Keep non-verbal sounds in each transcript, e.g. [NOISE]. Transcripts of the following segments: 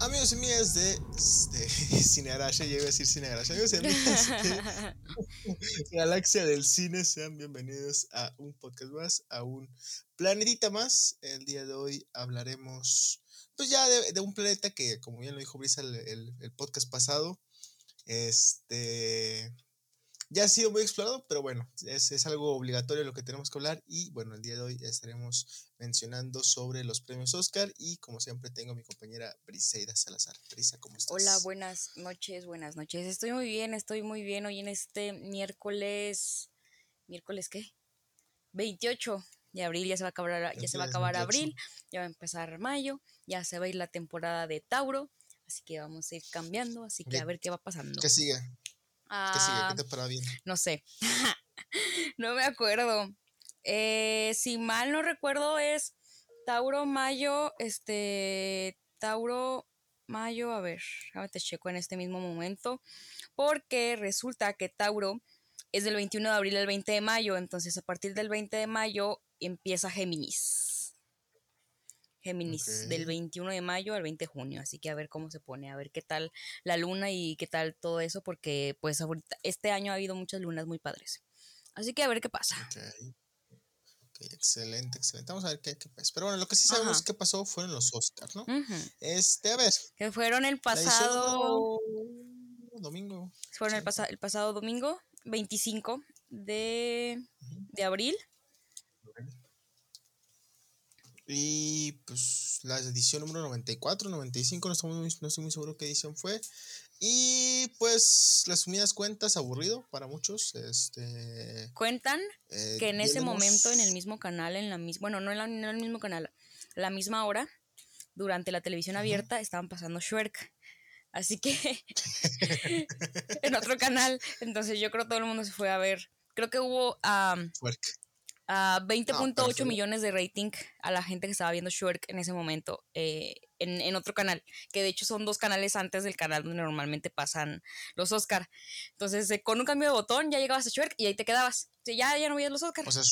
Amigos y amigas de, [LAUGHS] de Cinearacha, yo iba a decir Cinearacha, amigos y amigas de [LAUGHS] Galaxia del Cine, sean bienvenidos a un podcast más, a un planetita más. El día de hoy hablaremos, pues ya de, un planeta que, como bien lo dijo Brisa el, el podcast pasado, este, ya ha sido muy explorado, pero bueno, es, algo obligatorio lo que tenemos que hablar y bueno, el día de hoy estaremos mencionando sobre los premios Oscar y como siempre tengo a mi compañera Briseida Salazar. Brisa, ¿cómo estás? Hola, buenas noches, buenas noches. Estoy muy bien, estoy muy bien hoy en este miércoles, ¿miércoles qué? 28 de abril, ya se va a acabar, ya se va a acabar abril, ya va a empezar mayo, ya se va a ir la temporada de Tauro, así que vamos a ir cambiando, así que a ver qué va pasando. ¿Qué sigue? ¿Qué sigue? ¿Qué te para bien? No sé. [LAUGHS] no me acuerdo. Eh, si mal no recuerdo es Tauro Mayo, este, Tauro Mayo, a ver, te checo en este mismo momento, porque resulta que Tauro es del 21 de abril al 20 de mayo, entonces a partir del 20 de mayo empieza Géminis. Géminis, del 21 de mayo al 20 de junio, así que a ver cómo se pone, a ver qué tal la luna y qué tal todo eso, porque pues ahorita, este año ha habido muchas lunas muy padres. Así que a ver qué pasa. excelente, excelente. Vamos a ver qué, qué pasa. Pero bueno, lo que sí sabemos que pasó fueron los Oscars, ¿no? Este, a ver. Que fueron el pasado... Domingo. Fueron el, el pasado domingo, 25 de, de abril. Y pues la edición número 94, 95, no, estamos no estoy muy seguro qué edición fue. Y pues las sumidas cuentas, aburrido para muchos. Este, Cuentan eh, que en ese momento en el mismo canal, en la misma, bueno, no en, el mismo canal, la misma hora, durante la televisión abierta, estaban pasando Shrek. Así que [LAUGHS] en otro canal, entonces yo creo que todo el mundo se fue a ver. Creo que hubo um, a 20.8 millones de rating a la gente que estaba viendo Shrek en ese momento eh, en, otro canal, que de hecho son dos canales antes del canal donde normalmente pasan los Oscar. Entonces, eh, con un cambio de botón ya llegabas a Shrek y ahí te quedabas. ya, ya no veías los Oscar. O sea,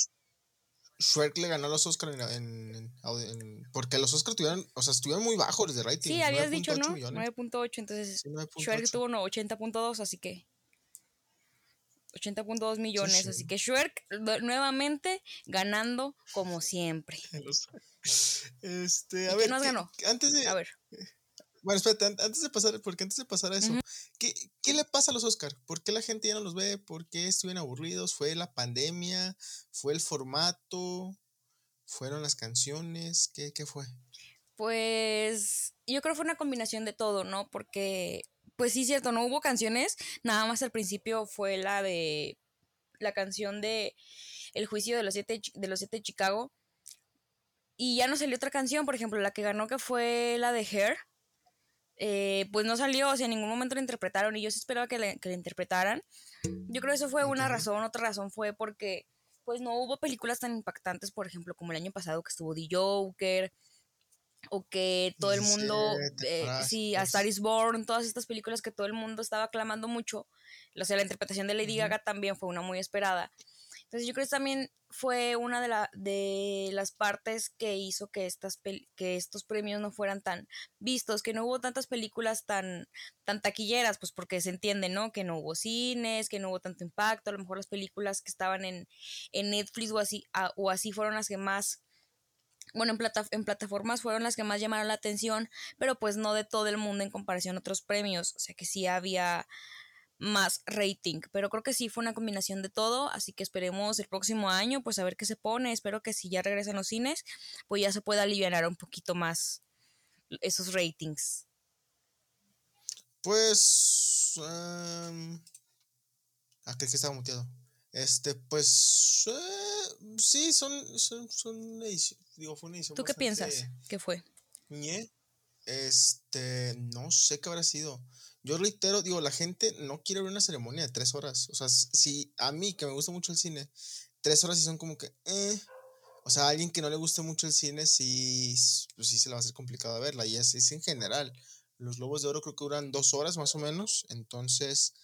Shrek le ganó los Oscar en, porque los Oscar tuvieron, o sea, estuvieron muy bajos de rating. Sí, habías dicho, ¿no? 9.8, entonces Shrek tuvo no, 80.2, así que 80.2 millones. Así que Shrek nuevamente ganando como siempre. [LAUGHS] Este, a ver. nos ganó? Antes de. A ver. Bueno, espérate, antes de pasar, porque antes de pasar a eso, ¿qué, ¿qué, le pasa a los Oscar? ¿Por qué la gente ya no los ve? ¿Por qué estuvieron aburridos? ¿Fue la pandemia? ¿Fue el formato? ¿Fueron las canciones? ¿Qué, qué fue? Pues yo creo que fue una combinación de todo, ¿no? Porque pues sí, cierto, no hubo canciones, nada más al principio fue la de la canción de El juicio de los siete de los siete de Chicago. Y ya no salió otra canción, por ejemplo, la que ganó que fue la de Hair. Eh, pues no salió, o sea, en ningún momento la interpretaron y yo sí esperaba que la, que interpretaran. Yo creo que eso fue una razón, otra razón fue porque pues no hubo películas tan impactantes, por ejemplo, como el año pasado que estuvo The Joker, o que todo el mundo, eh, sí, A Star is Born, todas estas películas que todo el mundo estaba aclamando mucho, o sea, la interpretación de Lady Gaga también fue una muy esperada. Entonces yo creo que también fue una de, la, de las partes que hizo que, estas que estos premios no fueran tan vistos, que no hubo tantas películas tan, tan taquilleras, pues porque se entiende, ¿no? Que no hubo cines, que no hubo tanto impacto, a lo mejor las películas que estaban en, en Netflix o así, o así fueron las que más bueno, en, en, plataformas fueron las que más llamaron la atención, pero pues no de todo el mundo en comparación a otros premios, o sea que sí había más rating, pero creo que sí fue una combinación de todo, así que esperemos el próximo año pues a ver qué se pone, espero que si ya regresan los cines, pues ya se pueda aliviar un poquito más esos ratings. Pues... Um... Aquel que estaba muteado. Este, pues... Eh, sí, son, son, son ediciones Digo, fue una edición ¿Tú qué piensas? ¿Qué fue? Este, no sé qué habrá sido. Yo reitero, digo, la gente no quiere ver una ceremonia de tres horas. O sea, si a mí, que me gusta mucho el cine, tres horas sí son como que, eh. O sea, a alguien que no le guste mucho el cine, sí, pues sí se le va a hacer complicado verla. Y es, es en general. Los Lobos de Oro creo que duran dos horas más o menos. Entonces,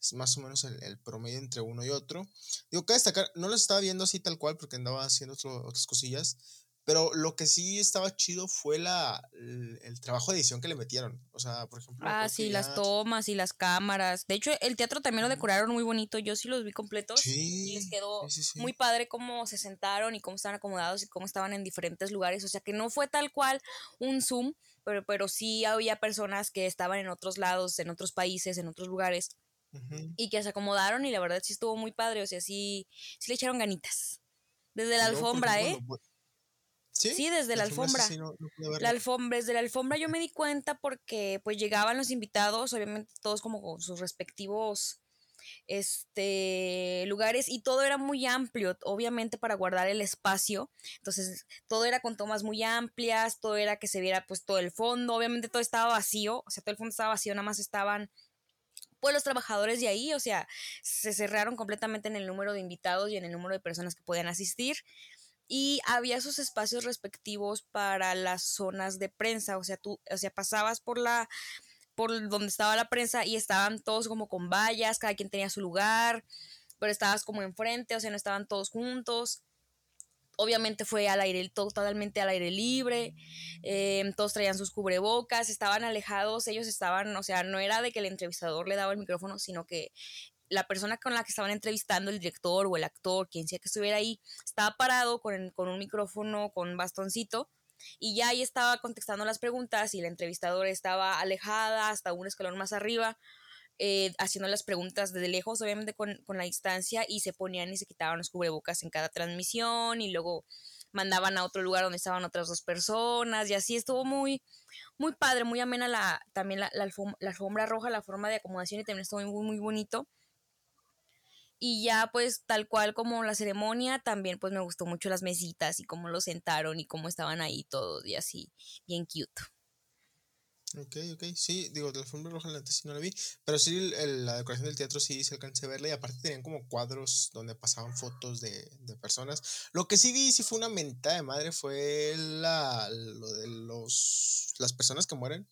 es más o menos el, promedio entre uno y otro. Digo, que destacar, no lo estaba viendo así tal cual porque andaba haciendo otras cosillas Pero lo que sí estaba chido fue la, el, trabajo de edición que le metieron. O sea, por ejemplo. Ah, sí, las tomas y las cámaras. De hecho, el teatro también lo decoraron muy bonito. Yo sí los vi completos. Sí, y les quedó muy padre cómo se sentaron y cómo estaban acomodados y cómo estaban en diferentes lugares. O sea, que no fue tal cual un Zoom, pero, pero sí había personas que estaban en otros lados, en otros países, en otros lugares. Y que se acomodaron y la verdad sí estuvo muy padre. O sea, sí, sí le echaron ganitas. Desde la alfombra, ¿eh? ¿Sí? desde la, alfombra. la alfombra, desde la alfombra yo me di cuenta porque pues llegaban los invitados, obviamente todos como con sus respectivos este lugares y todo era muy amplio, obviamente para guardar el espacio. Entonces, todo era con tomas muy amplias, todo era que se viera pues todo el fondo, obviamente todo estaba vacío, o sea, todo el fondo estaba vacío, nada más estaban pues los trabajadores de ahí, o sea, se cerraron completamente en el número de invitados y en el número de personas que podían asistir y había sus espacios respectivos para las zonas de prensa, o sea, tú, o sea, pasabas por la por donde estaba la prensa y estaban todos como con vallas, cada quien tenía su lugar, pero estabas como enfrente, o sea, no estaban todos juntos. Obviamente fue al aire, totalmente al aire libre, em, todos traían sus cubrebocas, estaban alejados, ellos estaban, o sea, no era de que el entrevistador le daba el micrófono, sino que la persona con la que estaban entrevistando, el director o el actor, quien sea que estuviera ahí, estaba parado con, con un micrófono, con un bastoncito, y ya ahí estaba contestando las preguntas y la entrevistadora estaba alejada hasta un escalón más arriba, eh, haciendo las preguntas desde lejos, obviamente con, con, la distancia, y se ponían y se quitaban los cubrebocas en cada transmisión y luego mandaban a otro lugar donde estaban otras dos personas y así estuvo muy, muy padre, muy amena la, también la, la, alfombra roja, la forma de acomodación y también estuvo muy, muy bonito. Y ya pues tal cual como la ceremonia, también pues me gustó mucho las mesitas y cómo lo sentaron y cómo estaban ahí todos y así, bien cute. Ok, ok, sí, digo, la forma roja antes sí no la vi, pero sí la decoración del teatro sí se alcancé a verla y aparte tenían como cuadros donde pasaban fotos de, de personas. Lo que sí vi, sí fue una mentada de madre, fue la, lo de los, las personas que mueren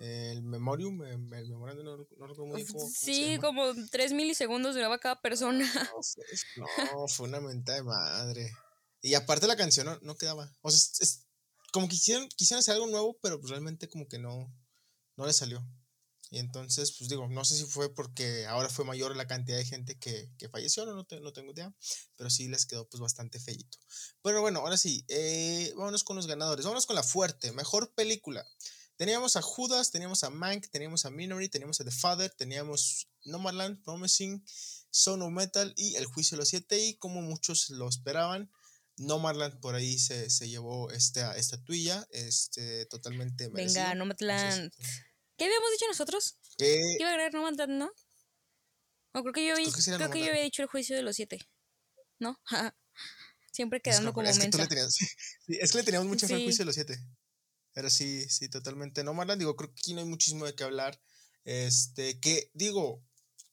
el memorium, el memorandum, no, no recuerdo muy bien cómo, Sí, como 3 milisegundos duraba cada persona. No, fue una mentada de madre. Y aparte la canción no, no quedaba. O sea, es, como quisieron, quisieron hacer algo nuevo, pero pues realmente como que no, no le salió. Y entonces, pues digo, no sé si fue porque ahora fue mayor la cantidad de gente que, que falleció, no, no, no, tengo idea, pero sí les quedó pues bastante feíto. Pero bueno, ahora sí, eh, vámonos con los ganadores, vámonos con la fuerte, mejor película. Teníamos a Judas, teníamos a Mank, teníamos a Minory, teníamos a The Father, teníamos Nomadland, Promising, Son of Metal y El Juicio de los Siete. Y como muchos lo esperaban, Nomadland por ahí se, se llevó esta estatuilla este, totalmente Venga, Nomadland. ¿Qué habíamos dicho nosotros? ¿Qué iba a ganar Nomadland, no? O creo que yo, creo creo que yo había dicho El Juicio de los Siete. ¿No? [LAUGHS] Siempre quedando como es que, [LAUGHS] es que le teníamos mucha fe al Juicio de los Siete. Pero sí, sí, totalmente. No, Marlon, digo, creo que aquí no hay muchísimo de qué hablar. Este, que, digo,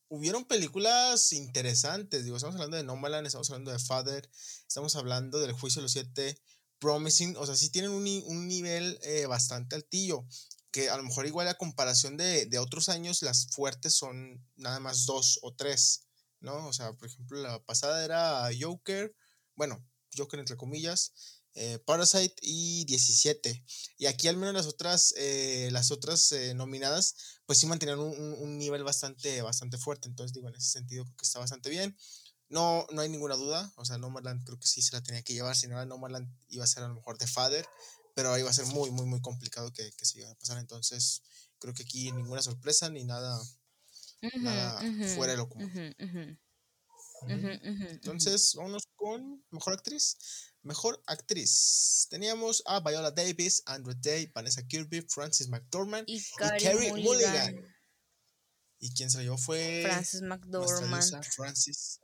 hubieron películas interesantes. Digo, estamos hablando de Nomadland, estamos hablando de Father, estamos hablando del Juicio de los Siete, Promising. O sea, sí tienen un, un nivel eh, bastante altillo. Que a lo mejor, igual a comparación de, de, otros años, las fuertes son nada más dos o tres, ¿no? O sea, por ejemplo, la pasada era Joker, bueno, Joker entre comillas. Eh, Parasite y 17. Y aquí al menos las otras, eh, las otras eh, nominadas, pues sí mantenían un, nivel bastante, bastante fuerte. Entonces digo, en ese sentido creo que está bastante bien. No, no hay ninguna duda. O sea, Nomadland creo que sí se la tenía que llevar. Si no era Nomadland iba a ser a lo mejor de Father. Pero ahí va a ser muy, muy, muy complicado que, que se iba a pasar. Entonces creo que aquí ninguna sorpresa ni nada, nada fuera de lo común. Entonces, vámonos con mejor actriz. Mejor actriz. Teníamos a Viola Davis, Andrew Day, Vanessa Kirby, Francis McDormand y, Carrie Mulligan. Y quien se la llevó fue Francis McDormand. Francis.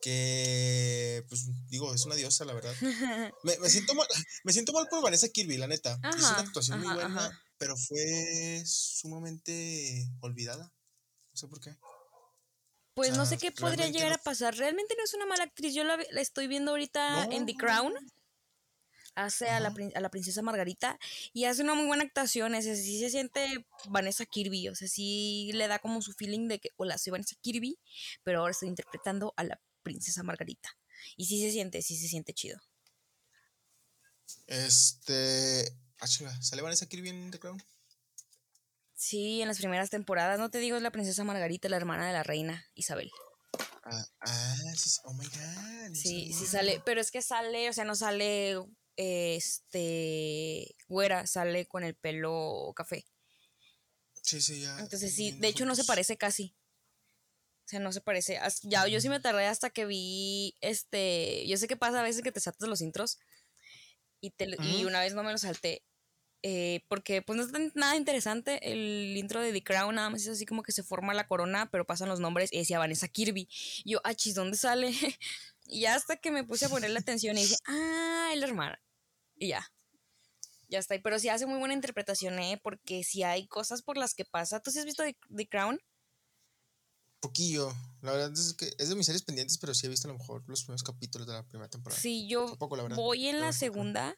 Que, pues digo, es una diosa, la verdad. [LAUGHS] me, siento mal, me siento mal por Vanessa Kirby, la neta. es una actuación muy buena, pero fue sumamente olvidada. No sé por qué. Pues no sé qué podría llegar a pasar. Realmente no es una mala actriz. Yo la, estoy viendo ahorita en The Crown. Hace a la, a la, princesa Margarita y hace una muy buena actuación. Es sí se siente Vanessa Kirby. O sea, sí le da como su feeling de que, hola, soy Vanessa Kirby, pero ahora estoy interpretando a la princesa Margarita. Y sí se siente, sí se siente chido. Este. Ah, ¿sale Vanessa Kirby en The Crown? Sí, en las primeras temporadas. No te digo, es la princesa Margarita, la hermana de la reina Isabel. Ah, ah sí, oh my god. Sí, sí sale, pero es que sale, o sea, no sale este güera, sale con el pelo café. Sí, sí, ya. Entonces sí, de hecho no se parece casi. O sea, no se parece. Ya, yo sí me tardé hasta que vi este. Yo sé que pasa a veces que te saltas los intros. Y, te, y una vez no me lo salté. Eh, porque pues no es nada interesante. El intro de The Crown nada más es así como que se forma la corona, pero pasan los nombres y decía Vanessa Kirby. Y yo, ah, chis, ¿dónde sale? [LAUGHS] y ya hasta que me puse a ponerle atención y dije, ah, es la hermana. Y ya. Ya está. Pero sí hace muy buena interpretación, ¿eh? Porque si hay cosas por las que pasa. ¿Tú sí has visto The, The Crown? Poquillo. La verdad es que es de mis series pendientes, pero sí he visto a lo mejor los primeros capítulos de la primera temporada. Sí, yo Tampoco, la verdad. voy en la segunda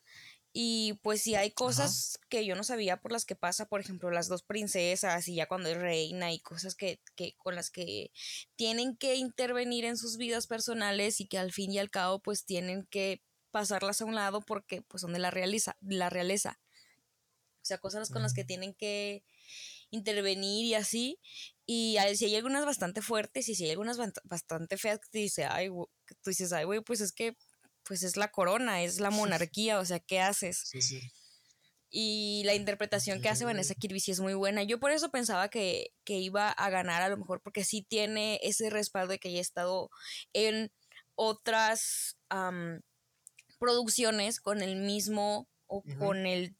y pues sí hay cosas que yo no sabía por las que pasa, por ejemplo, las dos princesas y ya cuando es reina y cosas que, que con las que tienen que intervenir en sus vidas personales y que al fin y al cabo pues tienen que pasarlas a un lado porque pues son de la realeza, la realeza. O sea, cosas con las que tienen que intervenir y así. Y si hay algunas bastante fuertes y si hay algunas bastante feas que te dice, ay, güey", que tú dices, ay, güey, pues es que pues es la corona, es la monarquía, o sea, ¿qué haces? Sí, sí. Y la interpretación que hace. Vanessa Kirby sí es muy buena. Yo por eso pensaba que, que iba a ganar a lo mejor, porque sí tiene ese respaldo de que ya ha estado en otras am, producciones con el mismo o con el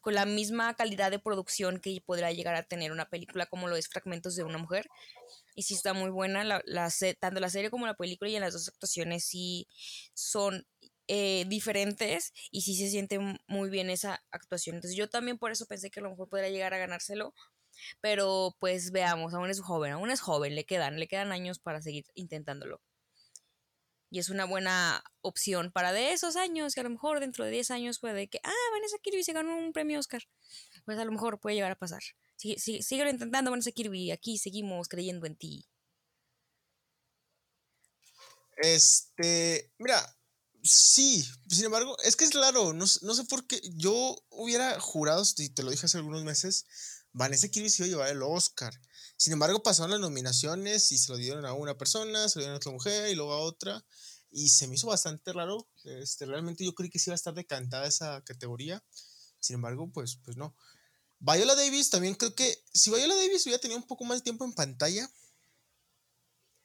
con la misma calidad de producción que podrá llegar a tener una película como lo es Fragmentos de una mujer. Y sí está muy buena, la, la tanto la serie como la película y en las dos actuaciones sí son eh, diferentes y sí se siente muy bien esa actuación. Entonces yo también por eso pensé que a lo mejor podría llegar a ganárselo, pero pues veamos, aún es joven, aún es joven, le quedan, le quedan años para seguir intentándolo. Y es una buena opción para de esos años, que a lo mejor dentro de 10 años puede que, ah, Vanessa Kirby se ganó un premio Oscar. Pues a lo mejor puede llegar a pasar. Sigue, síguelo intentando, Vanessa Kirby. Aquí seguimos creyendo en ti. Este, mira, sí, sin embargo, es que es raro, no, no sé por qué, yo hubiera jurado, y te lo dije hace algunos meses, Vanessa Kirby se iba a llevar el Oscar. Sin embargo, pasaron las nominaciones y se lo dieron a una persona, se lo dieron a otra mujer y luego a otra, y se me hizo bastante raro, este, realmente yo creí que sí iba a estar decantada esa categoría, sin embargo, pues, pues no. Viola Davis también creo que, si Viola Davis hubiera tenido un poco más de tiempo en pantalla,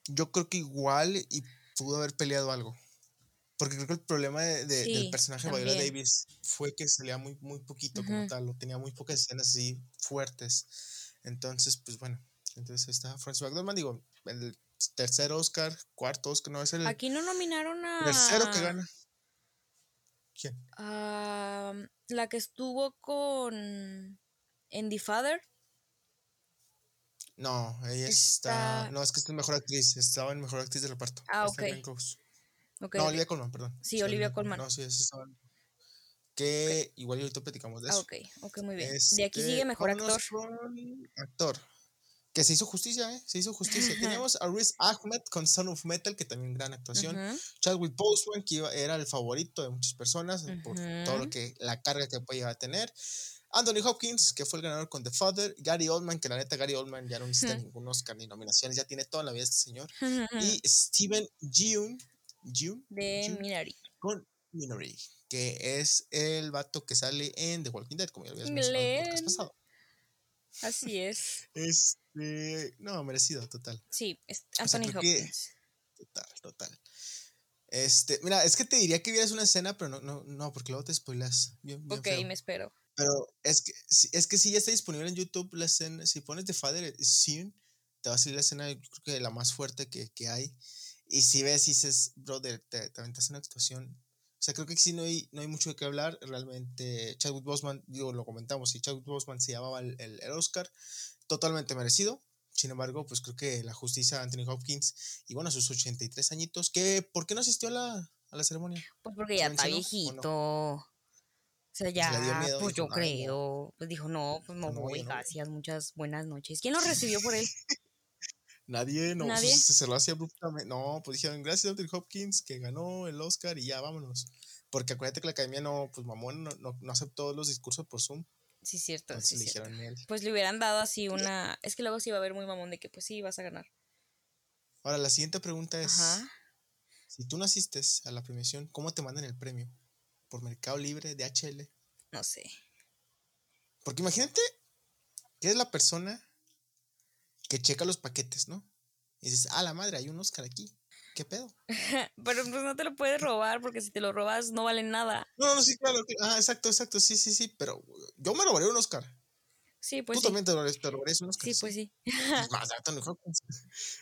yo creo que igual y pudo haber peleado algo. Porque creo que el problema de- de- del personaje de Viola. Davis fue que salía muy, muy poquito como tal, o tenía muy pocas escenas así fuertes. Entonces, pues bueno, entonces ahí está Francis McDormand, digo, el tercer Oscar, cuarto Oscar, no, es el Aquí no nominaron a. tercero que gana. ¿Quién? a la que estuvo con. En The Father. No, ella está... Está- No, es que es mejor actriz, estaba en mejor actriz de reparto. Ah, ok. Glenn Close. Ok, No. Olivia Colman, perdón. Sí, Olivia Colman. No, sí, esa estaba. Que igual y ahorita platicamos de Ah, eso. ok, ok, muy bien. De aquí Este, sigue mejor actor. actor. Que se hizo justicia, ¿eh? Se hizo justicia. [LAUGHS] Teníamos a Riz Ahmed con Son of Metal, que también gran actuación. Ujú. Chadwick Boseman, que iba- era el favorito de muchas personas por todo lo que la carga que puede llegar a tener. Anthony Hopkins, que fue el ganador con The Father. Gary Oldman, que la neta Gary Oldman ya no necesita Ujú. ningún Oscar ni nominaciones, ya tiene toda la vida este señor. Y Steven Yeun, Yeun, De Yeun, Minari. con Minory, que es el vato que sale en The Walking Dead, como ya lo habías mencionado en el podcast pasado. Así es. [LAUGHS] Este, no, merecido, total. Sí, es O sea, Anthony que- Hopkins. Total, total. Este, mira, es que te diría que vieras una escena, pero no, no, no, porque luego te spoilas. Bien, bien Ok, feo. me espero. Pero es que, es que sí ya está disponible en YouTube la escena. Si pones The Father Soon, te va a salir la escena, yo creo que la más fuerte que, que hay. Y si ves y dices, brother, te, te aventas una actuación. O sea, creo que sí no hay, no hay mucho de qué hablar. Realmente, Chadwick Boseman, digo, lo comentamos, y Chadwick Boseman se llamaba el, el, el Oscar, totalmente merecido. Sin embargo, pues creo que la justicia de Anthony Hopkins, y bueno, a sus 83 añitos, que ¿por qué no asistió a la, a la ceremonia? Pues porque ¿Se ya está mencionó viejito. O sea, ya, miedo, pues dijo, yo creo. Pues dijo, no, pues no No, voy, no gracias, muchas buenas noches. ¿Quién lo recibió por él? [LAUGHS] Nadie, no, ¿Nadie? se cerró así abruptamente. No, pues dijeron, gracias Anthony Hopkins, que ganó el Oscar y ya, vámonos. Porque acuérdate que la academia no, pues mamón, no, no, no aceptó los discursos por Zoom. Sí, cierto. Entonces sí, le cierto. dijeron él. Pues le hubieran dado así una. Es que luego sí iba a haber muy mamón de que, pues sí, vas a ganar. Ahora, la siguiente pregunta es: Ajá. si tú no asistes a la premiación, ¿cómo te mandan el premio? ¿Por Mercado Libre, DHL? No sé. Porque imagínate que es la persona que checa los paquetes, ¿no? Y dices, ah, la madre, hay un Oscar aquí. ¿Qué pedo? [LAUGHS] Pero pues no te lo puedes robar porque si te lo robas no vale nada. No, no, sí, claro. Ah, exacto, exacto. Sí, sí, sí. Pero yo me robaré un Oscar. Sí, pues Tú sí. también te robarías, te robarías un Oscar. Sí, pues sí. [LAUGHS] Más.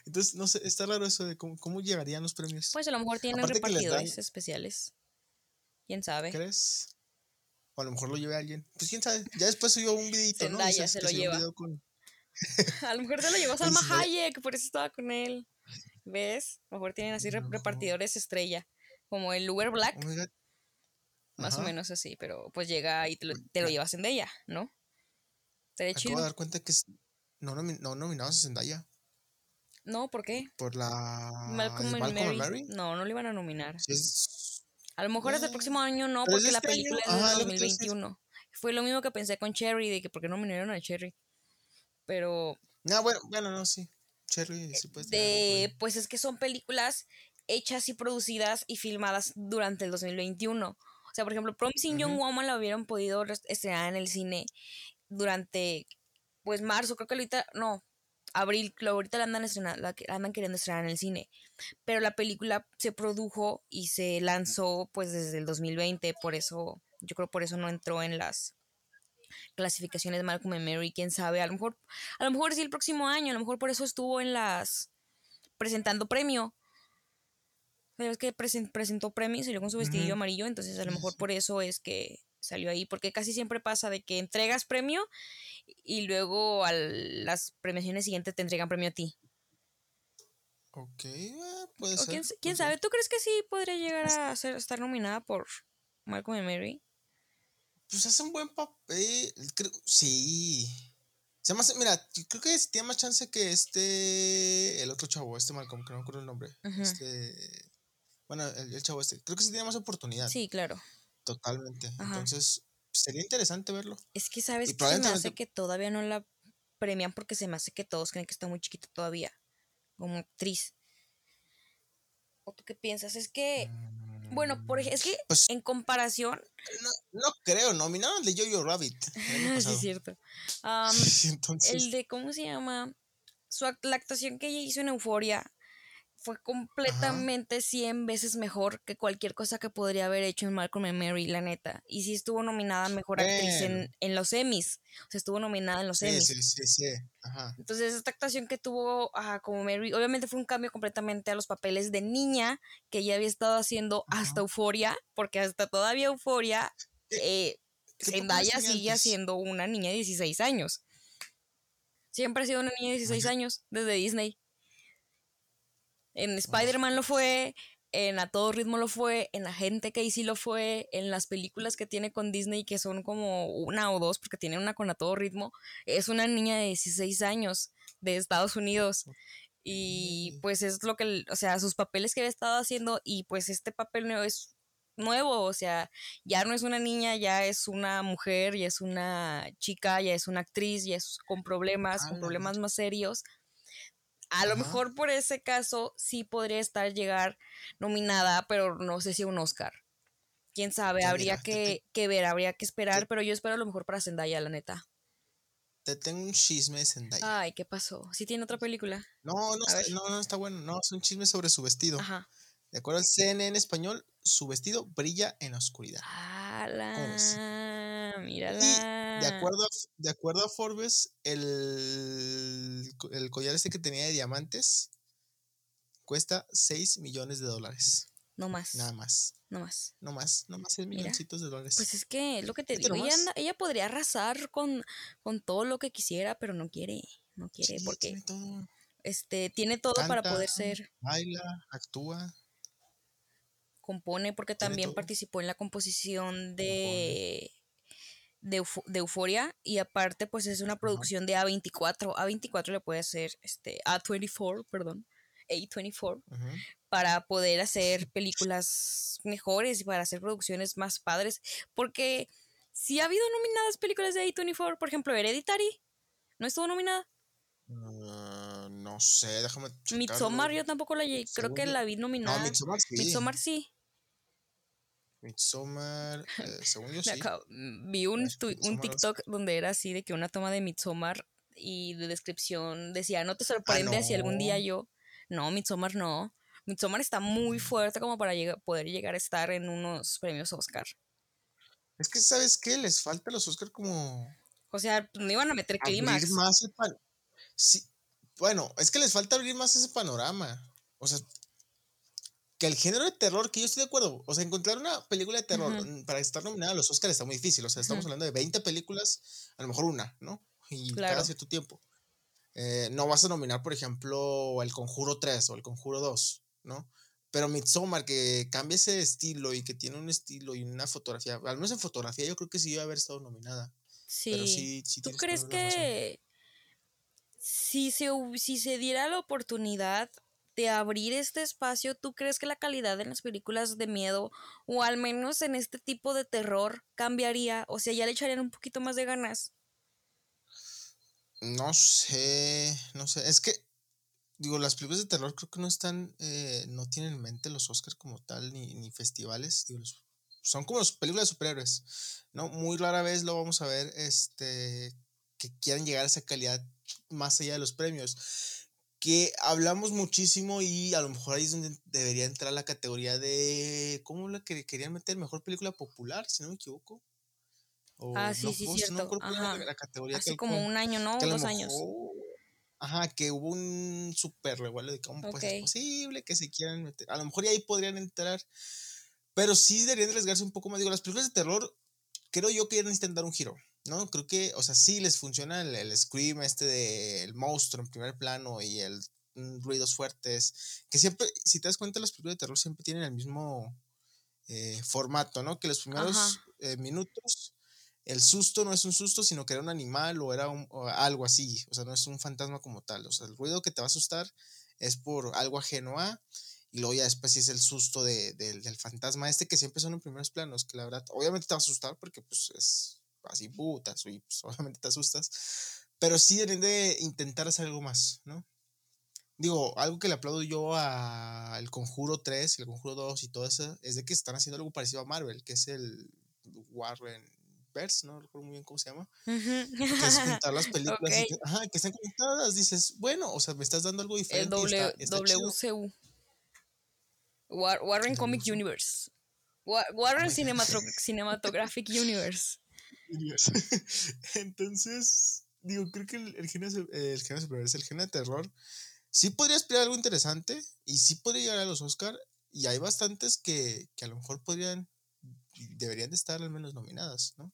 Entonces, no sé, está raro eso de cómo, cómo llegarían los premios. Pues a lo mejor tienen Aparte dan- repartidores especiales. ¿Quién sabe? ¿Crees? O a lo mejor lo lleve alguien. Pues quién sabe. Ya después subió un videito, ¿no? Zendaya se lo lleva. con- [LAUGHS] A lo mejor se lo llevó [LAUGHS] Oye, Salma Zendaya- Hayek, por eso estaba con él. ¿Ves? A lo mejor tienen así No. repartidores estrella. Como el Uber Black, Oh más o menos así, pero pues llega y te lo, te lo llevas en ella, ¿no? Estaría Acabo de chido. dar cuenta que es- no, nomi- no nominados a Zendaya No, ¿por qué? por la. Malcolm, ¿es and Malcolm Mary. Mary. No, no lo iban a nominar. Sí, es- A lo mejor hasta el No, próximo año no, porque la este año. película es Ajá, de lo. 2021. Fue lo mismo que pensé con Cherry, de que por qué no nominaron a Cherry. Pero No, bueno, bueno, no, sí. Cherry sí puede de pues es que son películas hechas y producidas y filmadas durante el 2021. O sea, por ejemplo, Promising Young Ujú. Woman la hubieran podido estrenar en el cine durante pues marzo, creo que ahorita no, abril, ahorita la andan estrenando, la la andan queriendo estrenar en el cine. Pero la película se produjo y se lanzó pues desde el 2020, por eso yo creo por eso no entró en las clasificaciones de Malcolm and Mary, quién sabe, a lo mejor a lo mejor sí el próximo año, a lo mejor por eso estuvo en las presentando premio. Pero es que presen- presentó premio y salió con su vestidillo amarillo, entonces a lo mejor por eso es que salió ahí, porque casi siempre pasa de que entregas premio y luego a las premiaciones siguientes te entregan premio a ti. Ok, eh, puede ser. quién, sabe, ¿tú crees que sí podría llegar a ser, estar nominada por Malcolm and Mary? Pues hace un buen papel. Creo, sí. Se me hace- mira, yo creo que tiene más chance que este. El otro chavo, este Malcolm, que no me acuerdo el nombre. Este. Bueno, el, el chavo este. Creo que sí tiene más oportunidad. Sí, claro. Totalmente. Ajá. Entonces, sería interesante verlo. Es que sabes Y que se me hace que todavía no la premian porque se me hace que todos creen que está muy chiquita todavía, como actriz. ¿O tú qué piensas? Es que, bueno, por es que Pues en comparación, no, no creo. Nominaron de Jojo Rabbit. [LAUGHS] sí es cierto. [LAUGHS] Am, Entonces. el de, ¿cómo se llama? Su, la actuación que ella hizo en Euforia fue completamente 100 veces mejor que cualquier cosa que podría haber hecho en Malcolm and Mary, la neta. Y sí estuvo nominada a Mejor Actriz en, en los Emmys. O sea, estuvo nominada en los Sí, Emmys. sí, sí, sí. Ajá. Entonces, esta actuación que tuvo ajá, como Mary, obviamente fue un cambio completamente a los papeles de niña que ella había estado haciendo hasta Euforia, porque hasta todavía Euforia, eh, Zendaya sigue siendo una niña de 16 años. Siempre ha sido una niña de 16 Oye. años, desde Disney. En Spider-Man lo fue, en A Todo Ritmo lo fue, en Agente Casey lo fue, en las películas que tiene con Disney, que son como una o dos, porque tiene una con A Todo Ritmo, es una niña de 16 años de Estados Unidos. Y pues es lo que, o sea, sus papeles que había estado haciendo y pues este papel nuevo es nuevo, o sea, ya no es una niña, ya es una mujer, ya es una chica, ya es una actriz, ya es con problemas, con la problemas más serios. A lo mejor por ese caso sí podría estar llegar nominada, pero no sé si a un Oscar. Quién sabe, habría mira, te- que, que ver, habría que esperar, pero yo espero lo mejor para Zendaya, la neta. Te tengo un chisme de Zendaya. Ay, ¿qué pasó? ¿Sí tiene otra película? No, no, a está, no, no está bueno. No, es un chisme sobre su vestido. Ajá. De acuerdo al CNN español, su vestido brilla en la oscuridad. ¡Hala! Mírala. Y de acuerdo, a, de acuerdo a Forbes, el, el collar este que tenía de diamantes cuesta 6 millones de dólares. No más. Nada más. No más. No más. No más 6 Mira, milloncitos de dólares. Pues es que es lo que te digo. Ella, podría arrasar con, con todo lo que quisiera, pero no quiere. No quiere Sí, porque tiene todo. este tiene todo para poder ser. Baila, actúa. Compone porque también todo. participó en la composición de. De, Eufo- de Euforia y aparte pues es una producción de A24 A24 le puede hacer este A24 perdón A24 Ujú. para poder hacer películas mejores y para hacer producciones más padres. Porque sí ha habido nominadas películas de A24, por ejemplo, Hereditary, ¿no estuvo nominada? Ah, no sé, déjame checarlo. Midsommar yo tampoco la llegué, creo que la vi No, nominada. Midsommar sí. Midsommar sí. Midsommar, eh, según yo [LAUGHS] sí. acabo- mm, vi un, Pues, tu- un TikTok donde era así de que una toma de Midsommar y de descripción decía, no te sorprende si algún día Ah, yo... No, Midsommar no. Midsommar está muy fuerte como para llega- poder llegar a estar en unos premios Oscar. Es que, ¿sabes qué? Les falta a los Oscar como O sea, pues, no iban a meter clímax. más el pan. Sí, bueno, es que les falta abrir más ese panorama. O sea, que el género de terror, que yo estoy de acuerdo. O sea, encontrar una película de terror mm, para estar nominada a los Oscars está muy difícil. O sea, estamos hablando de 20 películas, a lo mejor una, ¿no? Y Claro. cada cierto tiempo. Eh, no vas a nominar, por ejemplo, El Conjuro 3 o El Conjuro 2, ¿no? Pero Midsommar, que cambia ese estilo y que tiene un estilo y una fotografía, al menos en fotografía yo creo que sí debe haber estado nominada. Pero Sí. sí, sí ¿Tú crees que si se, si se diera la oportunidad de abrir este espacio, ¿tú crees que la calidad en las películas de miedo, o al menos en este tipo de terror, cambiaría? O sea, ya le echarían un poquito más de ganas. No sé, no sé. Es que, digo, las películas de terror creo que no están, eh, no tienen en mente los Oscars como tal, ni, ni festivales. Digo, son como las películas de superhéroes, ¿no? Muy rara vez lo vamos a ver, este, que quieran llegar a esa calidad más allá de los premios. Que hablamos muchísimo y a lo mejor ahí es donde debería entrar la categoría de, ¿cómo la que querían meter? Mejor película popular, si no me equivoco. O Ah, sí, sí, no me cierto. cuál era la- Ajá. la categoría Así tal como un año, ¿no? que Dos años. Ajá, que hubo un super revuelo de cómo pues, es posible que se quieran meter. A lo mejor y ahí podrían entrar. Pero sí deberían arriesgarse un poco más. Digo, las películas de terror, creo yo que ya necesitan dar un giro. ¿No? Creo que, o sea, sí les funciona el, el scream este del monstruo en primer plano y el mm, ruidos fuertes. Que siempre, si te das cuenta, las películas de terror siempre tienen el mismo eh, formato, ¿no? Que los primeros eh, minutos el susto no es un susto, sino que era un animal o era un- o algo así. O sea, no es un fantasma como tal. O sea, el ruido que te va a asustar es por algo ajeno a. Y luego ya después sí es el susto de- del- del fantasma este que siempre son en primeros planos. Que la verdad, obviamente te va a asustar porque pues es así putas y pues [LAUGHS] obviamente te asustas. Pero sí deben de intentar hacer algo más, ¿no? Digo, algo que le aplaudo yo a El Conjuro 3 y El Conjuro 2 y todo eso es de que están haciendo algo parecido a Marvel, que es el Warren Verse, no recuerdo muy bien cómo se llama, que es juntar las [LAUGHS] películas y Ok. que, ajá, que están conectadas, dices, bueno, o sea, me estás dando algo El diferente y W- está, está chido. War- Warren Comic. Universe. Wa- Warren Cinematographic [LAUGHS] Universe. [LAUGHS] Entonces, digo, creo que el, el género, el género superior es el género de terror. Sí podría aspirar a algo interesante y sí podría llegar a los Oscar y hay bastantes que, que a lo mejor podrían, deberían de estar al menos nominadas, ¿no?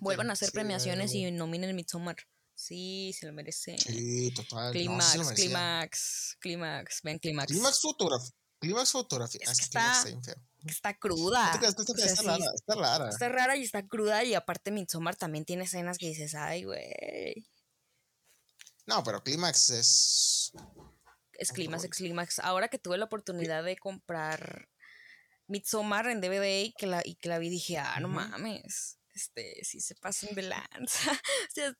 Vuelvan a hacer sí premiaciones y nominen Midsommar. Sí, se lo merece. Sí, total. no, Clímax, lo merecía. clímax, clímax. Ven, clímax. Clímax fotografía. Clímax fotografía. Es que está- está bien feo. Está No cruda. está, sea, sí, rara, está rara. Está rara y está cruda y aparte Midsommar también tiene escenas que dices, ay, güey. No, pero Clímax es. Es clímax, es clímax. Ahora que tuve la oportunidad de comprar Midsommar en DVD y que la, y que la vi, dije, ah, no mames. Este, sí se pasan de lanza. [LAUGHS] o sea,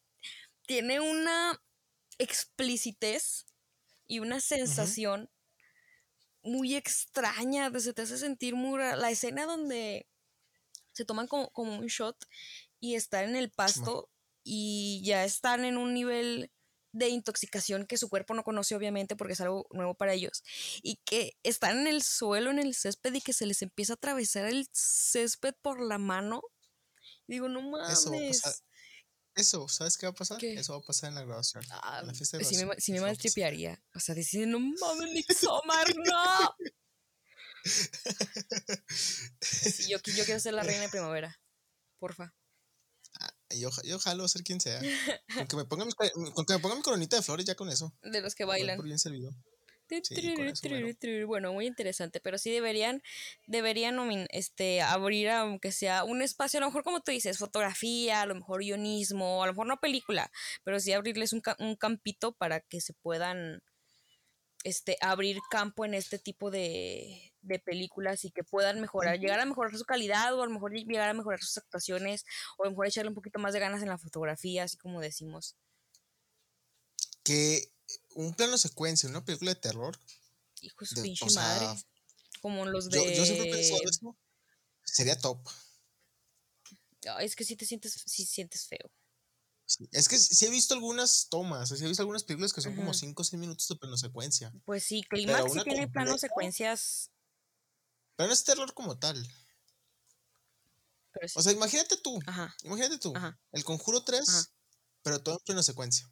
tiene una explicitez y una sensación muy extraña. Se te hace sentir muy rara. La escena donde se toman como, como un shot y están en el pasto y ya están en un nivel de intoxicación que su cuerpo no conoce obviamente porque es algo nuevo para ellos y que están en el suelo en el césped y que se les empieza a atravesar el césped por la mano digo no Eso va a mames pasar. Eso, ¿sabes qué va a pasar? ¿Qué? Eso va a pasar en la graduación. Ah, en la fiesta de me, graduación. sí me a pasar. maltripearía o sea decir no [LAUGHS] mames Midsommar no [LAUGHS] Sí, yo, yo quiero ser la reina de primavera porfa Yo, yo jalo a ser quien sea. Con que, me ponga con que me ponga mi coronita de flores, ya con eso. de los que bailan Por bien servido. Sí, eso, bueno. muy interesante, pero sí deberían, deberían este, abrir aunque sea un espacio, a lo mejor como tú dices, fotografía, a lo mejor guionismo, a lo mejor no película, pero sí abrirles un, un campito para que se puedan este, abrir campo en este tipo de, de películas y que puedan mejorar, llegar a mejorar su calidad o a lo mejor llegar a mejorar sus actuaciones o a lo mejor echarle un poquito más de ganas en la fotografía, así como decimos. Que un plano secuencia, una película de terror. Hijo de su pinche madre. Como los de. Yo, yo siempre he pensado eso. Sería top. es que si te sientes, si sientes feo. Es que sí he visto algunas tomas, sí he visto algunas películas que son como 5 o 6 minutos de plano secuencia. Pues sí, Climax sí tiene plano secuencias. Pero no es terror como tal. O sea, imagínate tú. Imagínate tú. El Conjuro 3, pero todo en plano secuencia.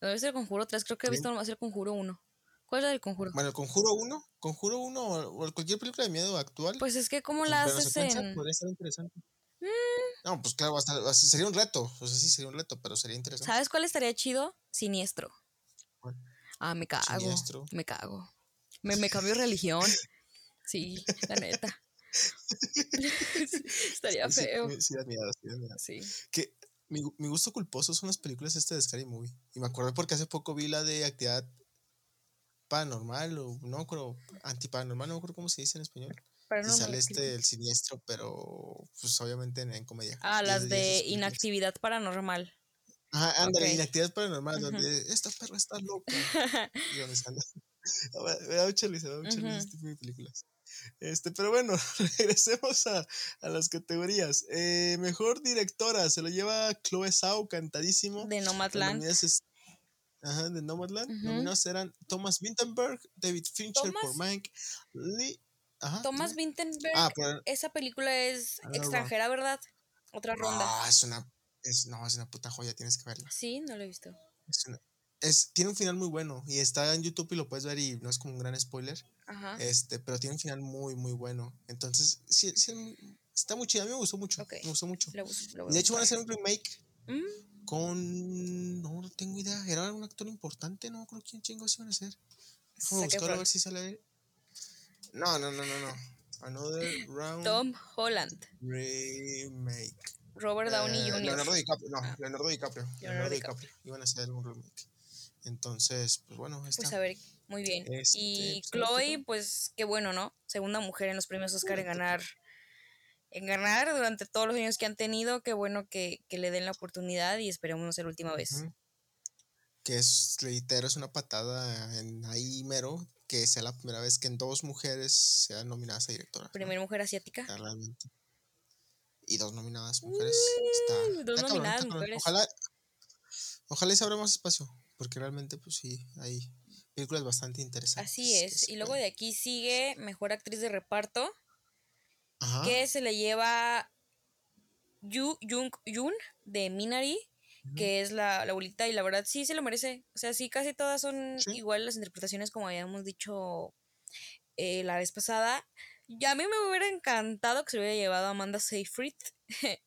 Debe ser el Conjuro 3, creo que he visto más el Conjuro 1. ¿Cuál es el Conjuro? Bueno, el Conjuro 1, Conjuro 1 o cualquier película de miedo actual. Pues es que, ¿cómo la haces en.? Podría ser interesante. Mm. No, pues claro, sería un reto. O sea, sí, sería un reto, pero sería interesante. ¿Sabes cuál estaría chido? Siniestro. Ah, me cago. Siniestro. Me cago. Me, me cambio [LAUGHS] religión. Sí, la neta. [LAUGHS] [LAUGHS] estaría feo. Sí, sí, da miedo, sí, da miedo. Sí. Que mi, mi, gusto culposo son las películas este de Scary Movie. Y me acuerdo porque hace poco vi la de actividad paranormal o no creo antiparanormal, no creo cómo se dice en español. Y sale este el siniestro, pero pues obviamente en, comedia. Ah, las de inactividad paranormal. Ajá, ándale, inactividad paranormal, donde esta perra está loca. [LAUGHS] y donde sale. [LAUGHS] Me da mucha risa, me da mucha risa este tipo de películas. Este, pero bueno, [LAUGHS] regresemos a, a las categorías. Eh, mejor directora se lo lleva Chloe Zhao, cantadísimo. De Nomadland. Ajá, de Nomadland. Uh Nominados eran Thomas Winterberg, David Fincher por Mank, Lee Thomas Vinterberg, ah, esa película es extranjera, ¿verdad? Otra ronda. No, es una, es, no, es una puta joya, tienes que verla. Sí, no lo he visto. Es tiene un final muy bueno y está en YouTube y lo puedes ver y no es como un gran spoiler. Ajá. Este, pero tiene un final muy, muy bueno. Entonces, sí, sí está muy chido. A mí me gustó mucho. Me gustó mucho. de hecho, van a hacer un remake mm. con. No, no tengo idea. Era un actor importante, no creo quién chingos iban a. Vamos a buscar a ver si sale. No, no, no, no, no. Another Round. Tom Holland. Remake. Robert Downey eh, Jr. Leonardo DiCaprio. No, ah. Leonardo DiCaprio. Leonardo, DiCaprio. Iban a hacer un remake. Entonces, pues bueno, está. Pues a ver, muy bien. Este, y pues, Chloe, pues qué bueno, ¿no? Segunda mujer en los premios Oscar en ganar. En ganar durante todos los años que han tenido. Qué bueno que, que le den la oportunidad y esperemos no ser la última vez. Que es, reitero, es una patada en ahí mero que sea la primera vez que en dos mujeres sean nominadas a directora. Primera mujer asiática. realmente. Y dos nominadas mujeres. dos nominadas mujeres. Ojalá, ojalá se abra más espacio, porque realmente, pues sí, hay películas bastante interesantes. Así es. Y luego de aquí sigue Mejor Actriz de Reparto, que se le lleva Yu Jung Yun de Minari que es la, la abuelita, y la verdad sí se lo merece. O sea, sí, casi todas son igual las interpretaciones, como habíamos dicho eh, la vez pasada. Y a mí me hubiera encantado que se hubiera llevado a Amanda Seyfried. [LAUGHS]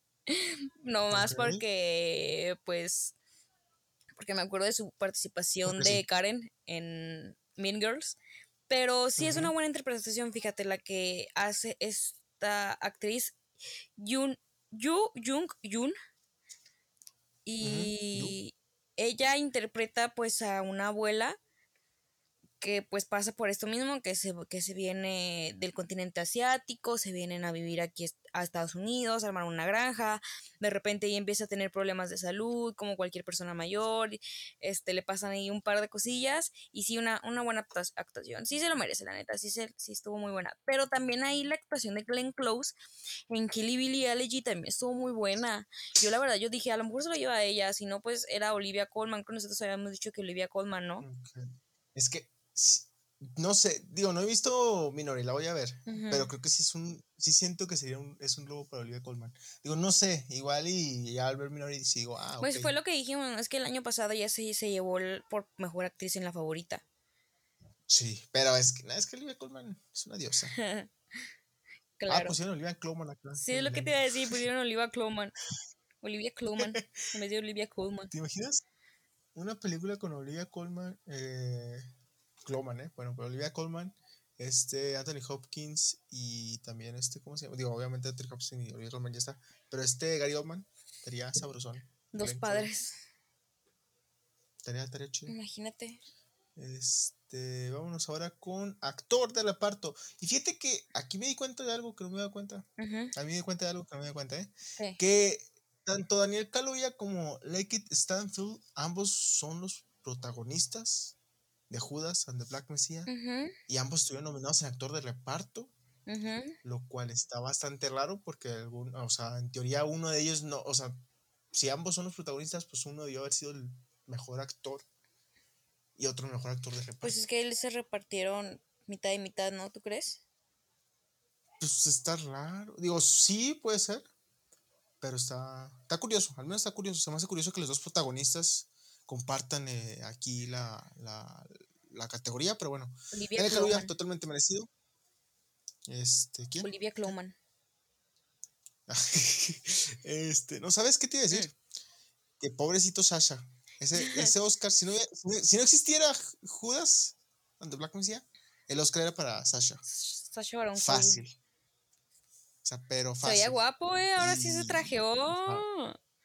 no más porque, pues, porque me acuerdo de su participación de Karen en Mean Girls. Pero sí es una buena interpretación, fíjate, la que hace esta actriz Yun, Yu Jung Yun y ella interpreta pues a una abuela que pues pasa por esto mismo, que se, que se viene del continente asiático, se vienen a vivir aquí a Estados Unidos, armar una granja, de repente ella empieza a tener problemas de salud, como cualquier persona mayor, este, le pasan ahí un par de cosillas, y sí, una, una buena actuación, sí se lo merece, la neta, sí, se, sí estuvo muy buena, pero también ahí la actuación de Glenn Close en Killy Billy Elegy también estuvo muy buena, yo la verdad, yo dije, a lo mejor se lo lleva a ella, si no, pues era Olivia Colman, con nosotros habíamos dicho que Olivia Colman, ¿no? Es que no sé, digo, no he visto Minori, la voy a ver, pero creo que sí es un, sí siento que sería un, es un lobo para Olivia Colman. Digo, no sé, igual y ya al ver Minori digo, ah, Pues fue lo que dijimos, es que el año pasado ya se, se llevó por mejor actriz en la favorita. Sí, pero es que, es que Olivia Colman es una diosa. [LAUGHS] Ah, claro. Ah, pusieron Olivia Colman acá. Sí, es lo que te iba a decir, pusieron Olivia Colman. [LAUGHS] Olivia Colman, en vez de Olivia Colman. ¿Te imaginas? Una película con Olivia Colman, eh, Colman, ¿eh? Bueno, pero Olivia Colman, este Anthony Hopkins y también este, ¿cómo se llama? Digo, obviamente Anthony Hopkins y Olivia Colman ya está, pero este Gary Oldman sería sabrosón. Dos padres. Estaría chido. Imagínate. Este, vámonos ahora con actor de reparto. Y fíjate que aquí me di cuenta de algo que no me da cuenta. A mí me di cuenta de algo que no me da cuenta, ¿eh? Que tanto Daniel Kaluuya como Lake Stanfield, ambos son los protagonistas de Judas and the Black Messiah. Y ambos estuvieron nominados en actor de reparto. Lo cual está bastante raro porque, algún, o sea, en teoría uno de ellos no, o sea, si ambos son los protagonistas, pues uno debió haber sido el mejor actor y otro mejor actor de reparto. Pues es que él se repartieron mitad y mitad, ¿no? ¿Tú crees? Pues está raro. Digo, sí puede ser, pero está, está curioso, al menos está curioso. Se me hace curioso que los dos protagonistas compartan eh, aquí la, la, la, categoría, pero bueno. Olivia totalmente merecido. Este, ¿quién? Olivia Clowman. [LAUGHS] este, ¿no sabes qué te iba a decir? Que pobrecito Sasha. Ese, ese Oscar, si no, si no existiera Judas ante Black Messiah, el Oscar era para Sasha. Sasha Baron Fácil. O sea, pero fácil. Se veía guapo, eh. Ahora sí se trajeó.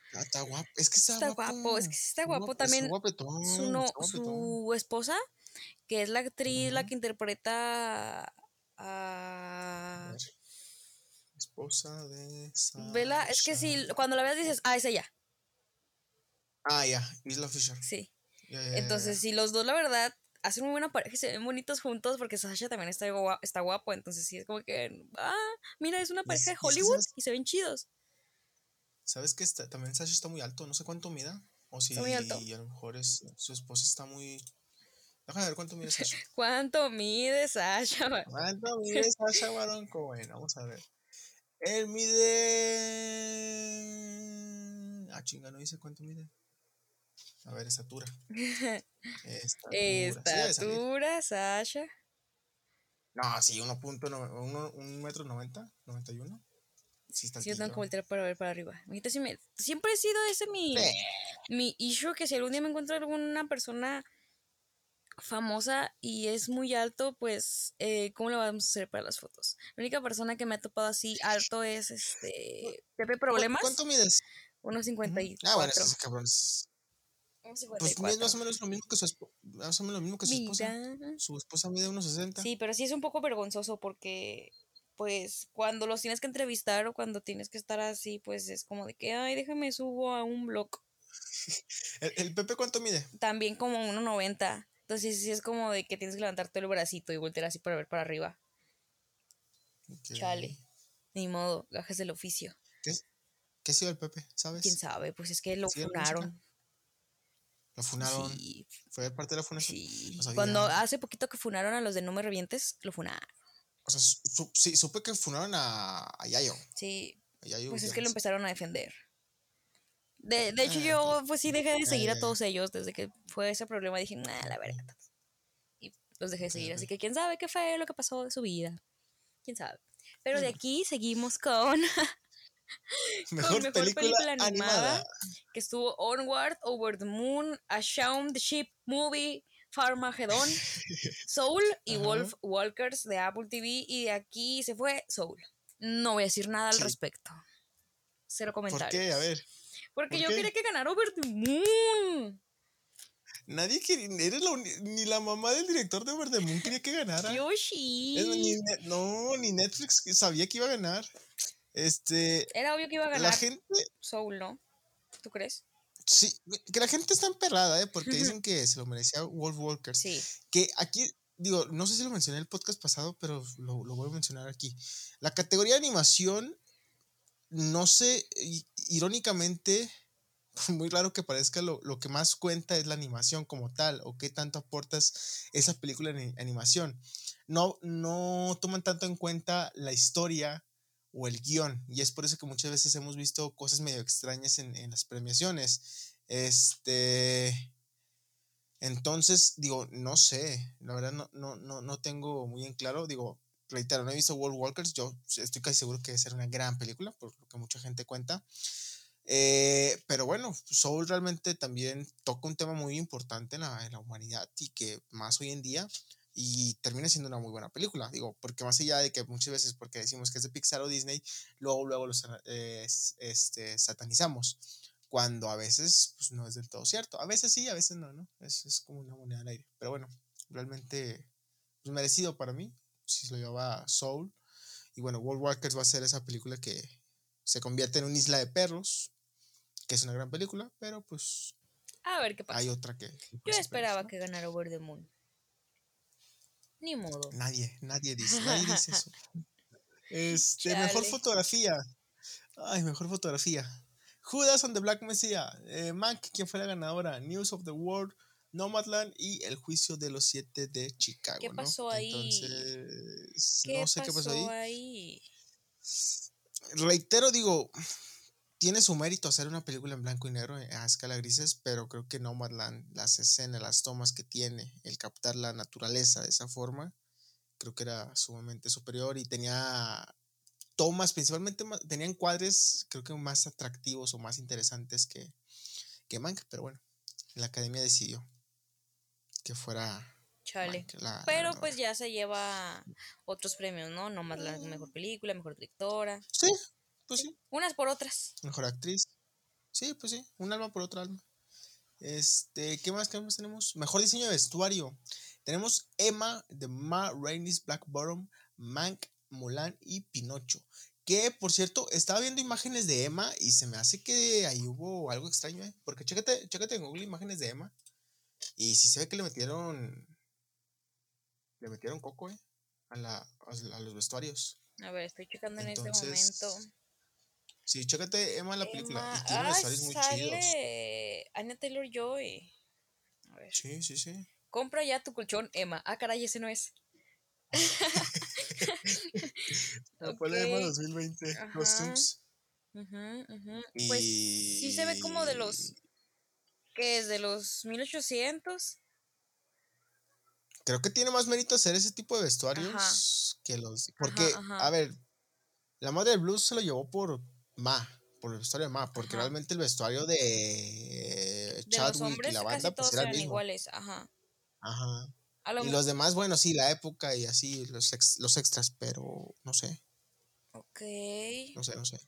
Está, está, guapo. Es que está, está guapo. Es que está guapo también. su, no, su esposa, que es la actriz, la que interpreta a. Esposa de. Sasha. Vela, es que si cuando la ves dices, ah, es ella. Ah, ya, Isla Fisher. Sí. entonces, si los dos, la verdad, hacen muy buena pareja y se ven bonitos juntos porque Sasha también está, guapo, está guapo. Entonces, sí, es como que, ah, mira, es una pareja de Hollywood y se ven chidos. ¿Sabes que está, también Sasha está muy alto? No sé cuánto mida. O si muy alto. Y a lo mejor es, su esposa está muy. Déjame ver cuánto mide Sasha. [LAUGHS] ¿Cuánto mide Sasha? ¿Cuánto mide Sasha Baronco? Bueno, vamos a ver. Él mide. Ah, chinga, no dice cuánto mide. A ver, estatura. estatura. Estatura, Sasha. No, sí, 1.1 un metro 90, 91. Sí, está sí, yo tengo que voltear para ver para arriba. siempre he sido ese mi, mi issue que si algún día me encuentro alguna persona famosa y es muy alto, pues, eh, ¿cómo lo vamos a hacer para las fotos? La única persona que me ha topado así alto es este Pepe Problemas. ¿Cuánto mides? 1.54. Ah, bueno, ese cabrón pues mide más o menos lo mismo que su esposa. Más o menos lo mismo que su esposa. Su esposa mide unos 60. Sí, pero sí es un poco vergonzoso porque, pues, cuando los tienes que entrevistar o cuando tienes que estar así, pues es como de que, ay, déjame subo a un blog. ¿El, Pepe cuánto mide? También como 1,90. Entonces sí es como de que tienes que levantarte el bracito y voltear así para ver para arriba. Chale. Ni modo, gajes del oficio. ¿Qué, ¿Qué ha sido el Pepe? ¿Sabes? ¿Quién sabe? Pues es que lo funaron. Lo funaron. ¿Fue parte de la funación? Sí. Cuando hace poquito que funaron a los de No Me Revientes, lo funaron. O sea, sí, supe que funaron a, Yayo. Sí. pues es que lo empezaron a defender. De, de hecho, ah, yo pues sí dejé de seguir a todos ellos desde que fue ese problema. Dije, nah, la verdad. Y los dejé de seguir. Así que quién sabe qué fue lo que pasó de su vida. Quién sabe. Pero de aquí seguimos con [LAUGHS] Mejor, película, animada, que estuvo Onward, Over the Moon, A Shaun the Sheep Movie, Farmageddon, [LAUGHS] Soul y Wolf Walkers de Apple TV y de aquí se fue Soul. No voy a decir nada al respecto. Cero comentarios. ¿Por qué? A ver. Porque yo quería que ganara Over the Moon. Nadie quería, ni la mamá del director de Over the Moon quería que ganara. Yoshi. no, ni Netflix sabía que iba a ganar. Este. Era obvio que iba a ganar. La gente. Soul, ¿no? ¿Tú crees? Sí, que la gente está emperrada, ¿eh? Porque dicen que se lo merecía Wolf Walker. Sí. Que aquí, digo, no sé si lo mencioné en el podcast pasado, pero lo, lo voy a mencionar aquí. La categoría de animación, no sé, irónicamente, [LAUGHS] muy raro que parezca, lo, lo, que más cuenta es la animación como tal, o qué tanto aportas esa película en animación. No, no toman tanto en cuenta la historia o el guion. Y es por eso que muchas veces hemos visto cosas medio extrañas en, las premiaciones. Este. Entonces, digo, no sé, la verdad no, no, no, no tengo muy en claro. Digo, reitero, no he visto World Walkers, yo estoy casi seguro que debe ser una gran película, por lo que mucha gente cuenta. Eh, pero bueno, Soul realmente también toca un tema muy importante en la, en la humanidad y que más hoy en día y termina siendo una muy buena película, digo, porque más allá de que muchas veces porque decimos que es de Pixar o Disney, luego luego los eh, este, satanizamos, cuando a veces pues, no es del todo cierto, a veces sí, a veces no, ¿no? Es, es como una moneda al aire, pero bueno, realmente pues, merecido para mí. Si se lo llevaba Soul. Y bueno, World Walkers va a ser esa película que se convierte en una isla de perros, que es una gran película, pero pues A ver qué pasa. hay otra que... Yo esperaba que ganara Over the Moon. Ni modo. Nadie, nadie dice, nadie [LAUGHS] dice eso. Este, mejor fotografía. Ay, mejor fotografía. Judas and the Black Messiah. Eh, Mank, quien fue la ganadora. News of the World. Nomadland y El Juicio de los Siete de Chicago. ¿Qué ¿no? pasó ahí? Entonces, ¿Qué, no sé qué pasó ahí. ahí? Reitero, digo, tiene su mérito hacer una película en blanco y negro eh, a escala grises, pero creo que Nomadland, las escenas, las tomas que tiene, el captar la naturaleza de esa forma, creo que era sumamente superior y tenía tomas, principalmente ma- tenía encuadres, creo que más atractivos o más interesantes que, que Mank, pero bueno, la academia decidió que fuera Chale. Mank la- la Pero pues ya se lleva otros premios, ¿no? No más la mejor película, mejor directora. Sí, pues sí. Unas por otras. Mejor actriz. Sí, pues sí, un alma por otra alma. Este, ¿qué más, qué más tenemos? Mejor diseño de vestuario. Tenemos Emma de Ma Rainey's Black Bottom, Mank, Mulan y Pinocho. Que por cierto, estaba viendo imágenes de Emma y se me hace que ahí hubo algo extraño, ¿eh? Porque chécate, chécate en Google imágenes de Emma. Y sí se ve que le metieron. Le metieron coco, ¿eh? A, la, a los vestuarios. A ver, estoy checando en este momento. Sí, chécate Emma en la película. Emma- Y tiene ah, vestuarios muy chidos. Anya Taylor Joy. A ver. Sí, sí, sí. Compra ya tu colchón, Emma. Ah, caray, ese no es. [LAUGHS] [LAUGHS] La Emma Ok. 2020 Ajá. Costumes. Ujú. Y... Pues sí se ve como de los. ¿Qué es? ¿De los 1800? Creo que tiene más mérito hacer ese tipo de vestuarios que los. Porque, ajá. a ver, la madre del blues se lo llevó por Ma, por el vestuario de Ma, porque Ajá. realmente el vestuario de Chadwick y la banda pues eran iguales. Ajá. Ajá. Lo Y los demás, bueno, sí, la época y así, los, ex- los extras, pero no sé, Ok. no sé, no sé.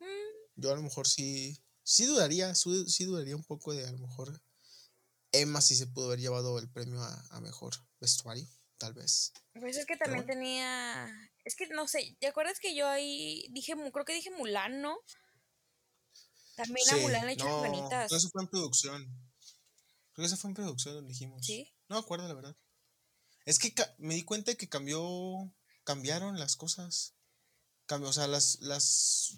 Mm, Yo a lo mejor sí, sí dudaría, sí dudaría un poco de a lo mejor Emma sí se pudo haber llevado el premio a, a mejor vestuario, tal vez. Pues es que también bueno. tenía. Es que no sé. ¿Te acuerdas que yo ahí dije. Creo que dije Mulan, ¿no? También a Sí, Mulan le echaron no, ganitas. creo que eso fue en producción. Creo que eso fue en producción donde dijimos. Sí. No me acuerdo, la verdad. Es que me di cuenta que cambió, cambiaron las cosas. Cambió, o sea, las, las,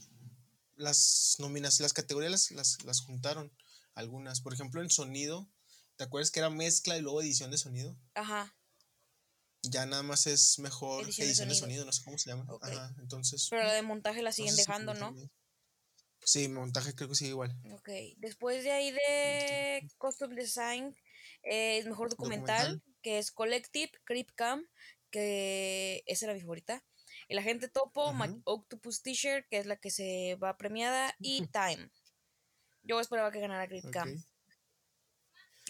las nominaciones, las categorías las, las, las juntaron algunas. Por ejemplo, en sonido, ¿te acuerdas que era mezcla y luego edición de sonido? Ajá. Ya nada más es mejor Edición edición, de de, sonido. no sé cómo se llama. Ajá, entonces. Pero la de montaje la siguen no sé si dejando, ¿no? Sí, montaje creo que sigue igual. Ok. Después de ahí de Costume Design, eh, es mejor documental, Documental. que es Collective, Creep Camp, que esa era mi favorita. El agente topo, My Ujú. Octopus T-shirt, que es la que se va premiada, y [LAUGHS] Time. Yo esperaba que ganara Creep Ok. Camp,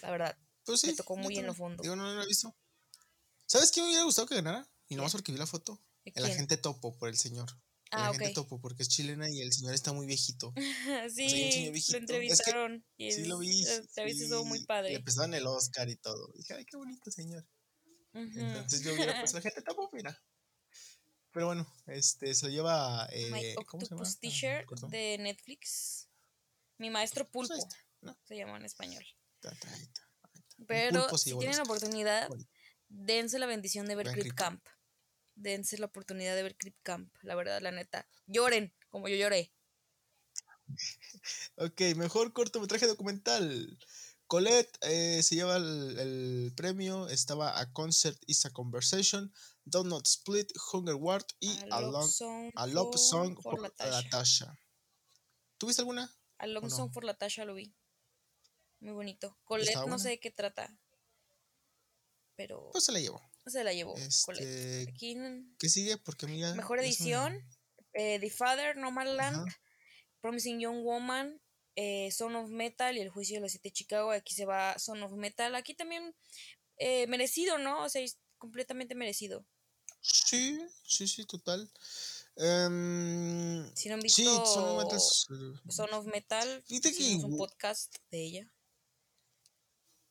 la verdad. Pues sí. Me tocó muy en lo fondo. Digo, no, no lo he visto. ¿Sabes quién me hubiera gustado que ganara? Y no más ¿Quién? porque vi la foto. El agente topo por el señor. El Ah, agente ok. topo porque es chilena y el señor está muy viejito. [LAUGHS] sí, señor lo viejito. Es que entrevistaron. y Sí lo vi. La entrevista estuvo muy y Le padre. prestaron el Oscar y todo. Dije, ay, qué bonito señor. Entonces yo hubiera puesto el agente [LAUGHS] topo, mira. Pero bueno, este se lo lleva. My Eh, ¿Cómo se llama? Ah, T-shirt de Netflix. Mi maestro Pues pulpo está, ¿no? se llama en español. Pero si tienen la Oscar. oportunidad, Bonito. Dense la bendición de ver Creep Camp. Dense la oportunidad de ver Creep Camp, la verdad, la neta. Lloren, como yo lloré. [LAUGHS] Ok, mejor cortometraje documental. Colette eh, se lleva el, el premio. Estaba A Concert is a Conversation, Don't Not Split, Hunger Ward y A A, Love Long- Song, A Love Song for for. Latasha. ¿Tuviste alguna? A Long ¿o no? Song for Latasha lo vi. Muy bonito. Colette ¿Estaba no buena? sé de qué trata. Pero Pues se la llevó. se la llevó. Este, Aquí ¿Qué sigue? Porque mejor me- edición. eh, The Father, Nomadland, Ajá. Promising Young Woman, eh, Son of Metal y El Juicio de los Siete de Chicago. Aquí se va Son of Metal. Aquí también eh, merecido, ¿no? O sea, es completamente merecido. Sí, sí, sí, total. Em, Si no han sí, visto son eh, Son of Metal, Fíjate que hicimos un podcast de ella.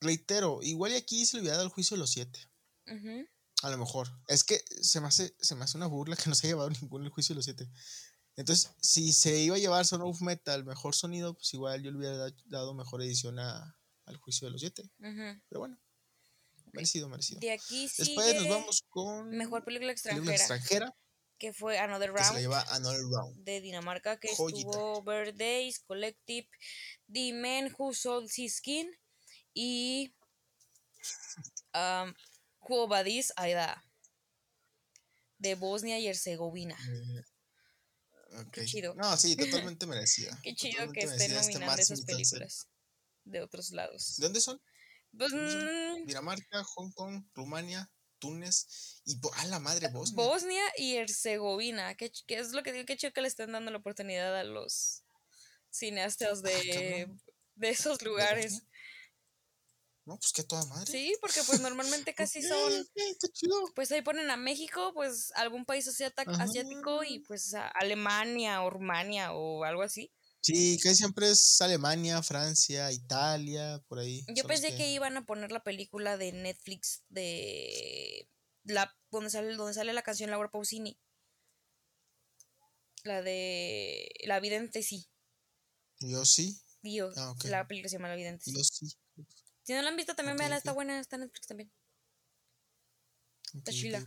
Reitero, igual y aquí se le hubiera dado el juicio de los siete. A lo mejor. Es que se me, hace, se me hace una burla que no se haya llevado [LAUGHS] ninguno el juicio de los siete. Entonces, si se iba a llevar Son of Metal, mejor sonido, pues igual yo le hubiera dado mejor edición a, al juicio de los siete. Pero bueno, merecido, merecido. De aquí Después nos vamos con. Mejor película extranjera. Película extranjera. Que fue Another Round. Que se la lleva Another Round. De Dinamarca, que estuvo Birthdays, Collective, The Man Who Sold His Skin y. Um, Aida. De Bosnia y Herzegovina. Eh, Qué chido. No, sí, [LAUGHS] totalmente merecida. Qué chido que estén este nominando esas películas de otros lados. ¿De dónde son? Pues, mm, Dinamarca, Hong Kong, Rumania, Túnez y a la madre Bosnia. Bosnia y Herzegovina, ¿Qué es lo que digo, chido que le están dando la oportunidad a los cineastas ah, de, de esos lugares. No, pues que toda madre. Sí, porque pues normalmente casi son. Pues ahí ponen a México, pues algún país asiático y pues Alemania o Rumania o algo así. Sí, casi siempre es Alemania, Francia, Italia, por ahí. Yo pensé que... iban a poner la película de Netflix de la donde sale donde sale la canción Laura Pausini. La de La Vidente sí. Yo sí. Yo, ah, la película se llama La Vidente. Yo sí. Si no la han visto, también veanla, está buena, está en Netflix también. está chila.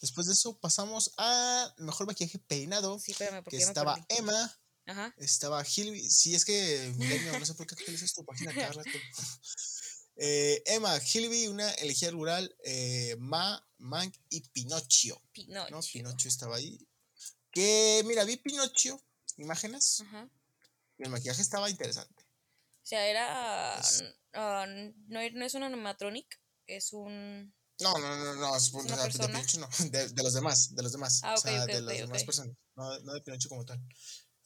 Después de eso pasamos a Mejor Maquillaje Peinado. Sí, espérame, porque que estaba Emma. Ajá. Estaba Hilby. Sí, es que no sé por qué actualizas tu página cada rato. [LAUGHS] eh, Emma, Hilby, una elegía rural, eh, Ma, Mank y Pinocho. Pinocho. ¿no? Pinocho estaba ahí. Que, mira, vi Pinocho, imágenes. Ajá. Y el maquillaje estaba interesante. O sea, era. Ah, no, no, es un animatronic, es un. No, no, no, no, es, ¿Es de, Pinocho no, [LAUGHS] de, de, los demás, de los demás. Ah, okay, o sea, okay, de las demás personas, no, no de Pinocho como tal.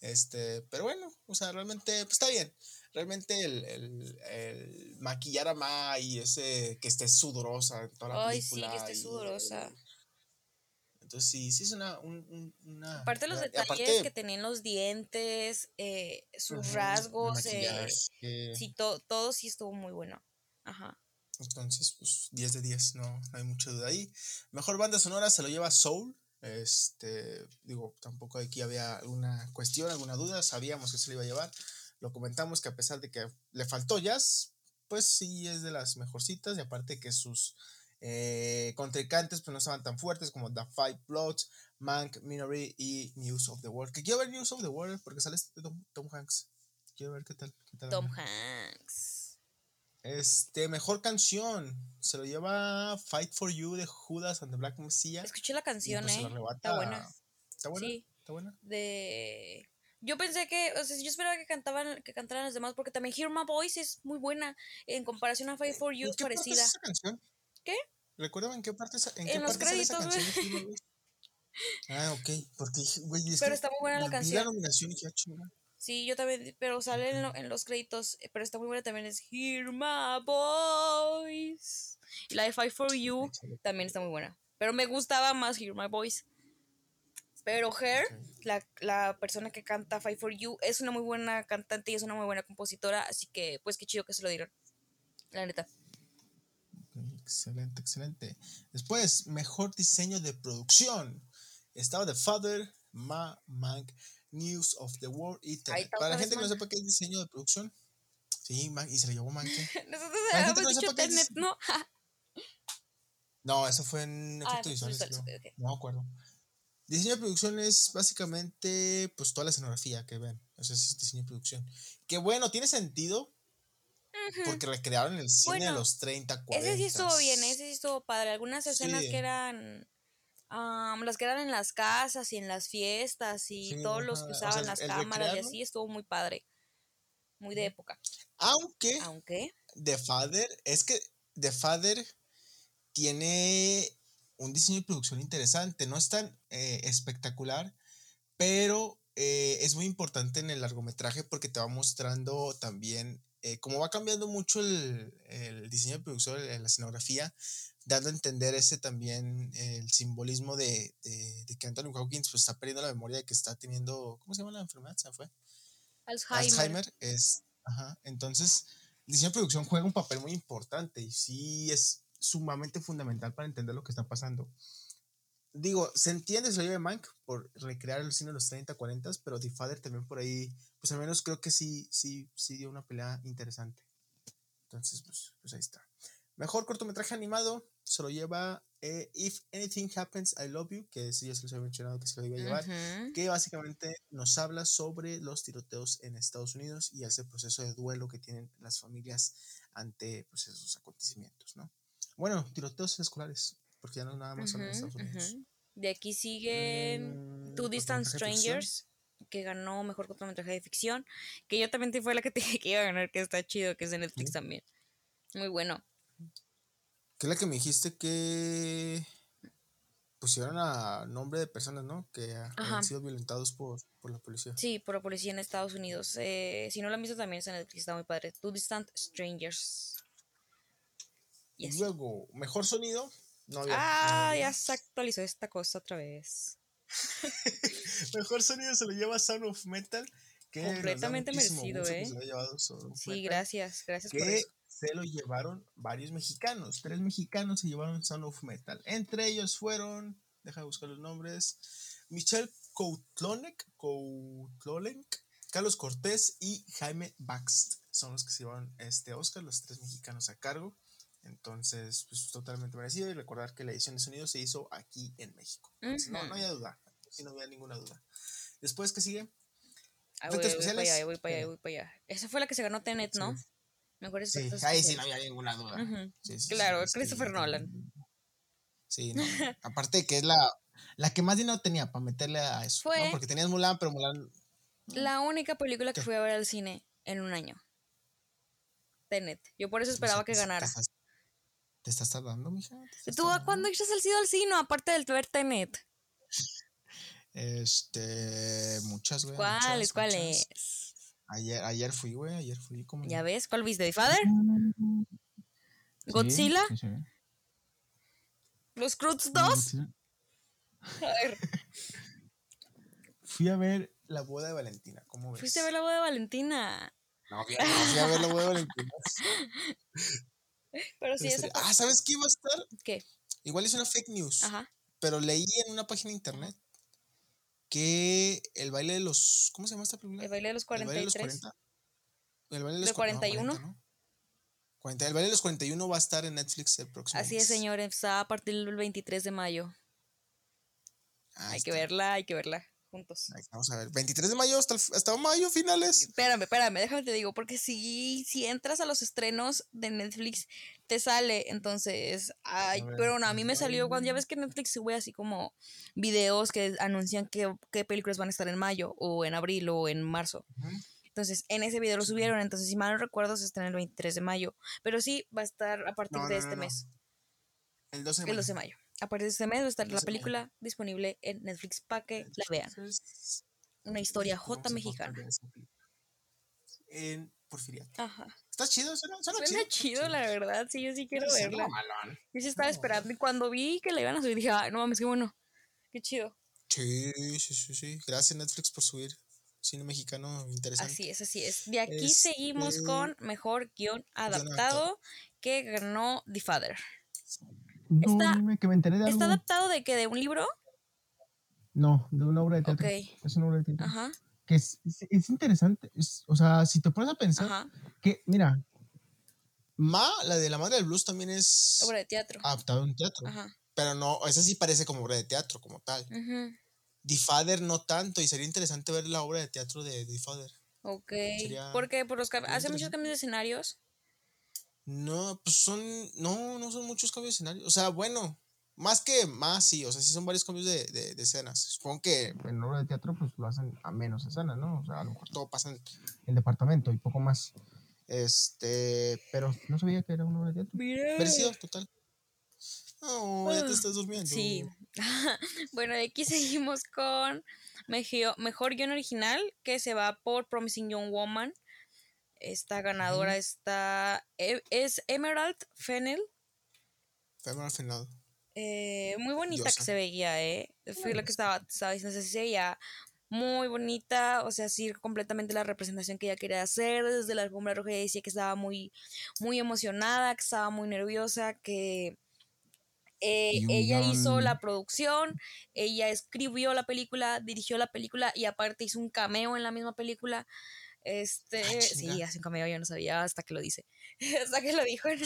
Este, pero bueno, o sea, realmente, pues está bien. Realmente el, el, el maquillar a Ma y ese que esté sudorosa en toda la Ay, película. sí, que esté sudorosa. Entonces sí, sí es una... Un, una aparte los detalles que tenían los dientes, eh, sus rasgos, eh, sí, todo sí estuvo muy bueno. Ajá. Entonces, pues 10 de 10, no, no hay mucha duda ahí. Mejor banda sonora se lo lleva Soul. Este, digo, tampoco aquí había alguna cuestión, alguna duda, sabíamos que se lo iba a llevar. Lo comentamos que a pesar de que le faltó jazz, pues sí es de las mejorcitas y aparte que sus eh, contrincantes pues no estaban tan fuertes como The Five Bloods, Mank, Minory y News of the World. Que quiero ver News of the World porque sale este Tom, Hanks. Quiero ver qué tal. Tom Hanks. Este, mejor canción. Se lo lleva Fight for You de Judas and the Black Messiah. Escuché la canción, pues, eh. Está buena. ¿Está buena? Sí. ¿Está buena? De. Yo pensé que, o sea, yo esperaba que cantaban, que cantaran los demás, porque también Hear My Voice es muy buena en comparación a Fight for You, es parecida. esa canción? ¿Qué? ¿Recuerdan en qué parte, en, en qué los parte créditos, sale esa canción? ah, ok. Porque, güey, es Pero está muy buena la canción. la nominación y chingada. Sí, yo también, pero sale en, lo, en, los créditos, eh, pero está muy buena también, es Hear My Voice. Y la de Fight For You también está muy buena. Pero me gustaba más Hear My Voice. Pero Her, la, la, persona que canta Fight For You, es una muy buena cantante y es una muy buena compositora, así que pues qué chido que se lo dieron. La neta. Excelente, excelente. Después, mejor diseño de producción. Estaba The Father, Ma, Mank, News of the World y Para la gente que no sepa qué es diseño de producción. Sí, y se le llevó Mank. [LAUGHS] Nosotros habíamos dicho Tenet, ¿no? [LAUGHS] no, eso fue en ah, efecto visual. No me acuerdo. Diseño de producción es básicamente pues toda la escenografía que ven. Eso es diseño de producción. Que bueno, tiene sentido porque recrearon el cine de los 30, 40. Ese sí estuvo bien, ese sí estuvo padre. Algunas escenas que eran. las que eran en las casas y en las fiestas y todos los que usaban las cámaras y así estuvo muy padre. Muy de época. Aunque. Aunque. The Father. Es que The Father tiene un diseño de producción interesante. No es tan eh, espectacular, pero eh, es muy importante en el largometraje porque te va mostrando también eh, como va cambiando mucho el, diseño de producción, la escenografía, dando a entender ese también el simbolismo de, que Anthony Hawkins pues, está perdiendo la memoria de que está teniendo, ¿cómo se llama la enfermedad? ¿Se fue? Alzheimer. Alzheimer es, ajá, entonces el diseño de producción juega un papel muy importante y sí es sumamente fundamental para entender lo que está pasando. Digo, se entiende se de Mank por recrear el cine de los 30, 40, pero The Father también por ahí, pues al menos creo que sí, sí, sí dio una pelea interesante. Entonces, pues, pues ahí está. Mejor cortometraje animado se lo lleva eh, If Anything Happens, I Love You, que sí ya se los había mencionado que se lo iba a llevar, que básicamente nos habla sobre los tiroteos en Estados Unidos y ese proceso de duelo que tienen las familias ante pues, esos acontecimientos, ¿no? Bueno, tiroteos escolares, porque ya no nada más son en Estados Unidos. De aquí siguen mm, Two Distant Strangers, que ganó mejor cortometraje de ficción, que yo también fue la que [LAUGHS] te dije que iba a ganar, que está chido, que es de Netflix también. Muy bueno. Que es la que me dijiste que pusieron a nombre de personas, ¿no? Que han sido violentados por, la policía. Sí, por la policía en Estados Unidos. Eh, si no la han visto también está en Netflix, está muy padre. Two Distant Strangers. Y luego, mejor sonido. Ah, ya se actualizó esta cosa otra vez. [LAUGHS] mejor sonido se lo lleva Sound of Metal. Que Completamente merecido, ¿eh? sí, gracias, gracias por eso. Se lo llevaron varios mexicanos. Tres mexicanos se llevaron Sound of Metal. Entre ellos fueron, deja de buscar los nombres, Michelle Koutlonek, Carlos Cortés y Jaime Baxt. Son los que se llevaron este Oscar, los tres mexicanos a cargo. Entonces, pues totalmente merecido. Y recordar que la edición de sonido se hizo aquí en México. No, no había duda. Si no había ninguna duda. Después, ¿qué sigue? Ah, voy, para allá, voy para allá, voy para allá. Esa fue la que se ganó Tenet, ¿no? Mejor sí, ahí sí no había ninguna duda. claro, Christopher Nolan. Sí, [LAUGHS] no. aparte de que es la, la que más dinero tenía para meterle a eso. Fue Porque tenías Mulan, pero Mulan. La única película que fui a ver al cine en un año. Tenet. Yo por eso esperaba que ganara. ¿Te estás tardando, mija? ¿Tú a cuándo has ido al cine aparte del ver Tenet? Este, muchas, güey. ¿Cuáles? ¿Cuáles? Ayer, ayer fui, güey, ayer fui como... ¿Ya ves? ¿Cuál viste? ¿The Father? ¿Godzilla? ¿Los Cruz [LAUGHS] 2? A ver. fui a ver La Boda de Valentina, ¿cómo ves? ¿Fuiste a ver La Boda de Valentina? No, fui a ver La Boda de Valentina. [LAUGHS] Pero sí, esa Ah, ¿sabes qué iba a estar? ¿Qué? Igual es una fake news. Ajá. Pero leí en una página de internet que el baile de los. ¿Cómo se llama esta película? El baile de los 43. El baile de los 40. El baile de los 41. No, 40, el baile de los 41 va a estar en Netflix el próximo Así es, señor. Está a partir del 23 de mayo. hay que verla, hay que verla juntos. Vamos a ver, 23 de mayo hasta, hasta mayo finales. Espérame, espérame, déjame te digo, porque si, si entras a los estrenos de Netflix, te sale, entonces, ay, pero no, a mí me salió cuando ya ves que Netflix sube así como videos que anuncian qué películas van a estar en mayo o en abril o en marzo. Entonces, en ese video lo subieron, entonces, si mal no recuerdo, se estrena el 23 de mayo, pero sí va a estar a partir de este mes. El 12 de mayo. El 12 de mayo a partir de este mes va a estar la película disponible en Netflix para que la vean. Una historia J mexicana. En Porfiria. Ajá. Está chido, suena, suena, suena chido. la verdad. Sí, yo sí quiero verla. Yo sí estaba esperando y cuando vi que la iban a subir dije, no mames, qué bueno. Qué chido. Sí, sí, sí, sí. Gracias Netflix por subir cine mexicano interesante. Así es, así es. De aquí seguimos este con mejor guion adaptado que ganó The Father está, que me enteré de ¿Está adaptado de qué? ¿De un libro? No, de una obra de teatro. Es una obra de teatro. Ajá. Que es, es, interesante. o sea, si te pones a pensar, que, mira, Ma, la de la madre del blues, también es. Obra de teatro. Adaptado en teatro. Ajá. Pero no, esa sí parece como obra de teatro, como tal. Uh The Father no tanto, y sería interesante ver la obra de teatro de The Father. Ok. ¿Por qué? ¿Por los hace muchos cambios de escenarios? No, pues son. No, no son muchos cambios de escenario. O sea, bueno, más que más, sí. O sea, sí son varios cambios de, de, escenas. Supongo que en obra de teatro, pues lo hacen a menos escenas, ¿no? O sea, a lo mejor todo pasa en el departamento y poco más. Este. Pero no sabía que era una obra de teatro. Versión total. No, ya te ah, estás durmiendo. Sí. [LAUGHS] bueno, de aquí seguimos con mejor, mejor guion original que se va por Promising Young Woman esta ganadora está. E, es Emerald Fennel. Emerald Fennel. Eh, muy bonita que se veía, ¿eh? Fue lo que estaba, estaba diciendo. Se veía muy bonita, o sea, sí, completamente la representación que ella quería hacer, desde la alfombra roja decía que estaba muy, muy emocionada, que estaba muy nerviosa, que eh, ella hizo la producción, ella escribió la película, dirigió la película y aparte hizo un cameo en la misma película. Este, Ah, sí, hace un cameo, yo no sabía hasta que lo dice, [LAUGHS] hasta que lo dijo en,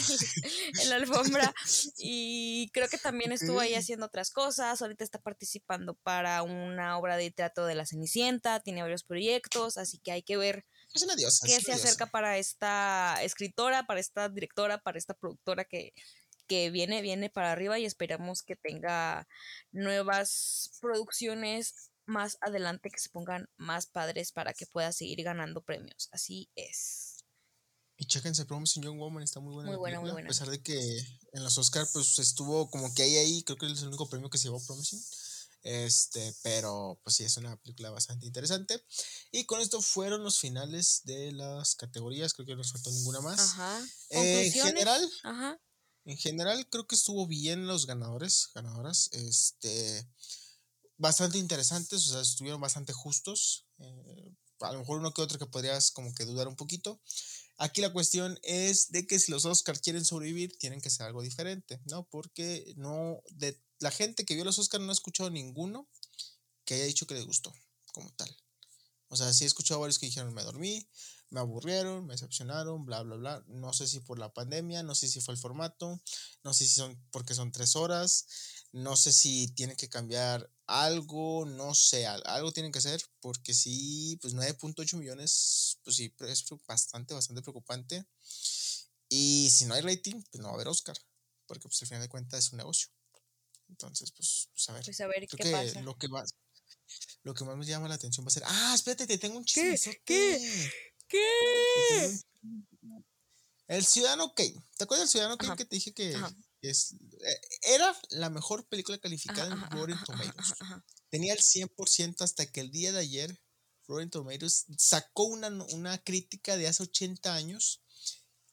en la alfombra. [LAUGHS] Y creo que también estuvo ahí haciendo otras cosas. Ahorita está participando para una obra de teatro de La Cenicienta, tiene varios proyectos, así que hay que ver Es una diosa. qué es se acerca para esta escritora, para esta directora, para esta productora que, que viene, viene para arriba y esperamos que tenga nuevas producciones más adelante que se pongan más padres para que pueda seguir ganando premios. Así es. Y chéquense, Promising Young Woman está muy buena. Muy buena, muy buena. A pesar de que en los Oscars pues estuvo como que ahí ahí, creo que es el único premio que se llevó Promising. Este, pero pues sí, es una película bastante interesante. Y con esto fueron los finales de las categorías, creo que no nos faltó ninguna más. Ajá. Eh, en general, Ajá. en general creo que estuvo bien los ganadores, ganadoras. Este, bastante interesantes, o sea, estuvieron bastante justos. eh, a lo mejor uno que otro que podrías como que dudar un poquito. Aquí la cuestión es de que si los Oscars quieren sobrevivir, tienen que ser algo diferente, ¿no? Porque no, de la gente que vio los Oscars no ha escuchado ninguno que haya dicho que les gustó, como tal. O sea, sí he escuchado varios que dijeron, me dormí, me aburrieron, me decepcionaron, bla, bla, bla. No sé si por la pandemia, no sé si fue el formato, no sé si son porque son tres horas, no sé si tienen que cambiar algo, no sé, al- algo tienen que hacer, porque sí, pues 9.8 millones, pues sí, es bastante, bastante preocupante. Y si no hay rating, pues no va a haber Oscar, porque pues al final de cuentas es un negocio. Entonces, pues, pues a ver. Pues a ver Creo qué que pasa. lo que más lo que más me llama la atención va a ser, ah, espérate, te tengo un ¿Qué? chisme. ¿Qué? ¿Qué? un- El Ciudadano Kane. ¿Te acuerdas del Ciudadano Kane que te dije que ajá. Es, eh, era la mejor película calificada Ajá, en Rotten Tomatoes? ajá, ajá. Tenía el 100% hasta que el día de ayer Rotten Tomatoes sacó una, una crítica de hace 80 años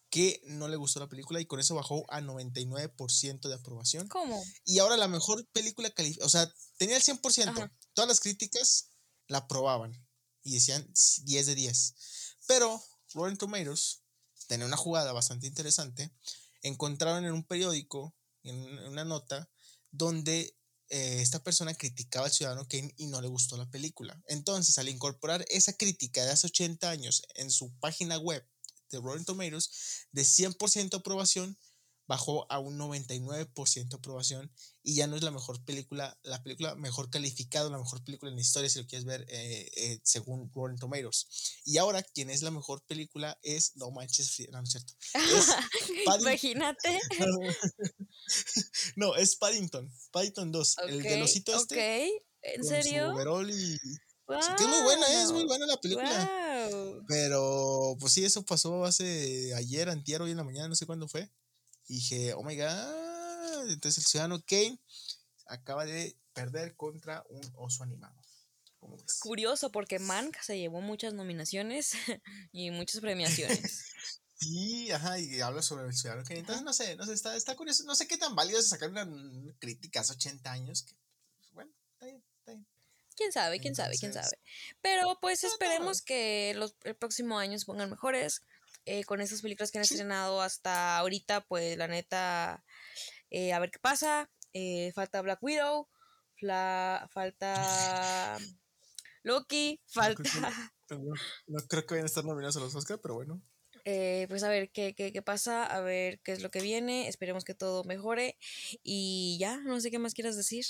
que no le gustó la película y con eso bajó a 99% de aprobación. ¿Cómo? Y ahora la mejor película calificada, o sea, tenía el 100%. Ajá. Todas las críticas la aprobaban y decían 10 de 10. Pero Rotten Tomatoes tenía una jugada bastante interesante. Encontraron en un periódico, en un- una nota, donde eh, esta persona criticaba al ciudadano Kane y no le gustó la película. Entonces, al incorporar esa crítica de hace 80 años en su página web de Rotten Tomatoes, de 100% aprobación, bajó a un 99% aprobación y ya no es la mejor película, la película mejor calificada, la mejor película en la historia, si lo quieres ver eh, eh, según Rotten Tomatoes. Y ahora, quien es la mejor película es No Manches no, no es cierto. Es. [LAUGHS] Imagínate. [LAUGHS] no, es Paddington, Paddington 2, el del Ok, osito ok. este. ¿En serio? Sí, que es muy buena, es muy buena la película. Pero, pues sí, eso pasó hace ayer, antier, hoy en la mañana, no sé cuándo fue. Y dije, oh my god. Entonces el ciudadano Kane acaba de perder contra un oso animado. Curioso porque Mank se llevó muchas nominaciones [LAUGHS] y muchas premiaciones. [LAUGHS] Sí, ajá, y habla sobre el ciudadano Kane. Entonces, no sé, no sé, está, está curioso. No sé qué tan válido es sacar una, crítica hace 80 años. Que, pues, bueno, está bien, está bien. quién sabe, quién sabe, quién sabe. Pero pues esperemos que los, el próximo año se pongan mejores. eh, con estas películas que han Sí. estrenado hasta ahorita, pues la neta, eh, a ver qué pasa. Eh, falta Black Widow, fla- falta [LAUGHS] Loki, falta, [LAUGHS] no creo que vayan a estar nominados a los Oscar, pero bueno. eh, pues a ver qué, qué, qué pasa, a ver qué es lo que viene. Esperemos que todo mejore. Y ya, no sé qué más quieras decir.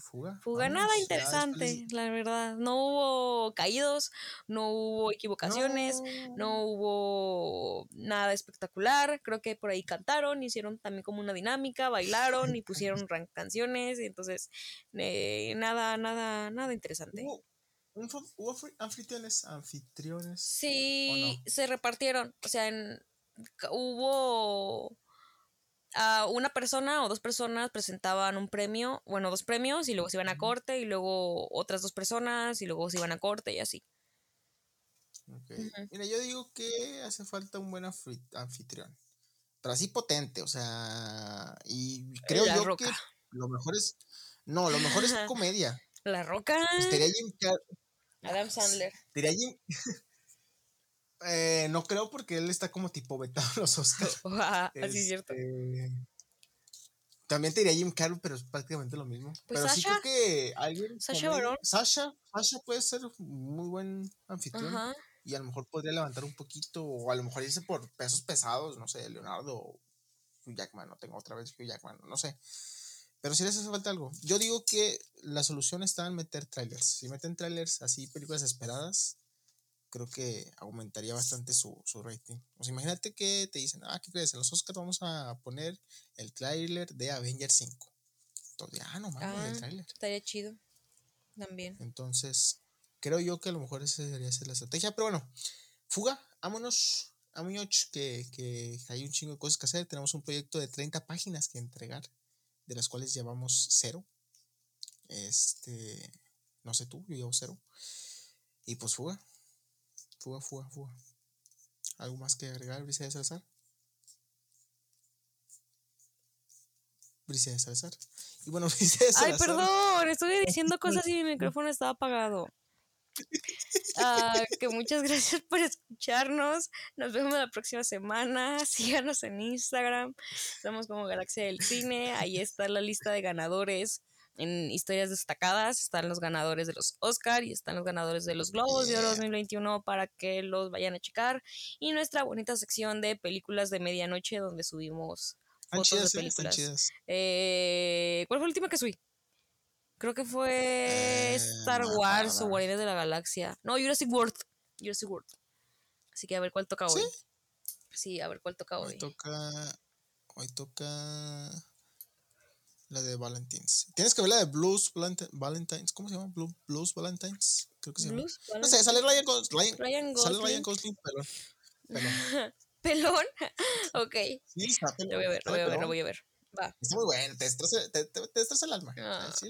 Fuga. Fuga, nada interesante, después- la verdad. No hubo caídos, no hubo equivocaciones, no hubo nada espectacular. Creo que por ahí cantaron, hicieron también como una dinámica, bailaron y pusieron [LAUGHS] canciones. y Entonces, eh, nada, nada, nada interesante. Hubo, un anfitriones, anfitriones. Sí, no? se repartieron. O sea, en- hubo a una persona o dos personas presentaban un premio, bueno, dos premios y luego se iban a corte y luego otras dos personas y luego se iban a corte y así. Mira, yo digo que hace falta un buen anfi- anfitrión. Pero así potente, o sea. Y creo La yo Roca. que lo mejor es. No, lo mejor es [LAUGHS] comedia. La Roca. Pues. Adam Sandler. Diría Jim. Eh, no creo porque él está como tipo vetado en los Oscars. [LAUGHS] Así es cierto. Este, También te diría Jim Carrey, pero es prácticamente lo mismo. Pues pero sí Sasha. creo que alguien. Sasha Baron. Sasha, Sasha puede ser muy buen anfitrión. Ajá. Y a lo mejor podría levantar un poquito. O a lo mejor irse por pesos pesados. No sé, Leonardo o Hugh Jackman. No tengo otra vez Hugh Jackman. No sé. Pero si les hace falta algo. Yo digo que la solución está en meter trailers. Si meten trailers así, películas esperadas, creo que aumentaría bastante su, su rating. O sea, imagínate que te dicen, ah, ¿qué crees? En los Oscars vamos a poner el trailer de Avengers 5. Entonces, ah, no mames, Ah. el trailer. Estaría chido. También. Entonces, creo yo que a lo mejor esa debería ser la estrategia. Pero bueno, fuga, vámonos. Vámonos, que, que hay un chingo de cosas que hacer. Tenemos un proyecto de 30 páginas que entregar, de las cuales llevamos cero. Este, no sé tú, yo llevo cero. Y pues fuga, fuga, fuga, fuga. ¿Algo más que agregar, Bricia de Salazar? Bricia de Salazar. Y bueno, [LAUGHS] Bricia de Ay, Salazar. perdón, estuve diciendo [LAUGHS] cosas y mi micrófono estaba apagado. Ah, que muchas gracias por escucharnos. Nos vemos la próxima semana. [LAUGHS] Síganos en Instagram. Estamos como Galaxia del Cine. Ahí está la lista de ganadores. En historias destacadas están los ganadores de los Oscar y están los ganadores de los Globos de Oro Yeah. 2021 para que los vayan a checar. Y nuestra bonita sección de películas de medianoche donde subimos fotos de chidas, ¿eh? Están películas. Eh, ¿Cuál fue la última que subí? Creo que fue Eh, Star no Wars o. Guardianes de la Galaxia. No, Jurassic World. Jurassic World. Así que a ver cuál toca hoy. ¿Sí? Sí, a ver cuál toca Hoy hoy. toca. Hoy toca. La de Valentines. Tienes que ver la de Blues Valenti- Valentines. ¿Cómo se llama? Blue- Blues Valentines. Creo que se llama. Blues, No sé, sale Ryan, Gos- Ryan, Ryan sale Ryan Gosling. Gosling, pero. pero [LAUGHS] Pelón. [LAUGHS] ok. sí, está Lo voy a ver, lo voy a ver, lo voy a ver. Va. Está muy bueno, te destroza, te, te- te destroza el alma. Ah, Sí.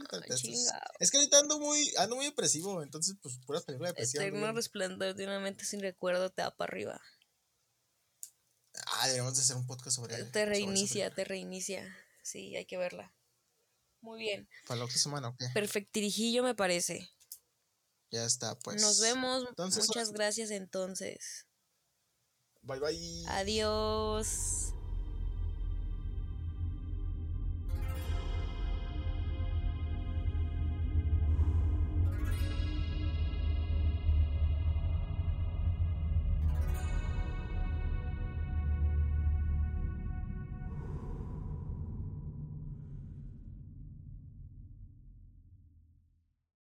Es que ahorita ando muy, ando muy depresivo, entonces, pues, puras películas de depresión. Eterno resplandor de una mente sin recuerdo te da para arriba. Ah, deberíamos de hacer un podcast sobre Te sobre reinicia, película. te reinicia. Sí, hay que verla. Muy bien. Para la otra semana, ok. Perfectirijillo me parece. Ya está, pues. Nos vemos. entonces, Muchas gracias entonces. Bye bye. Adiós.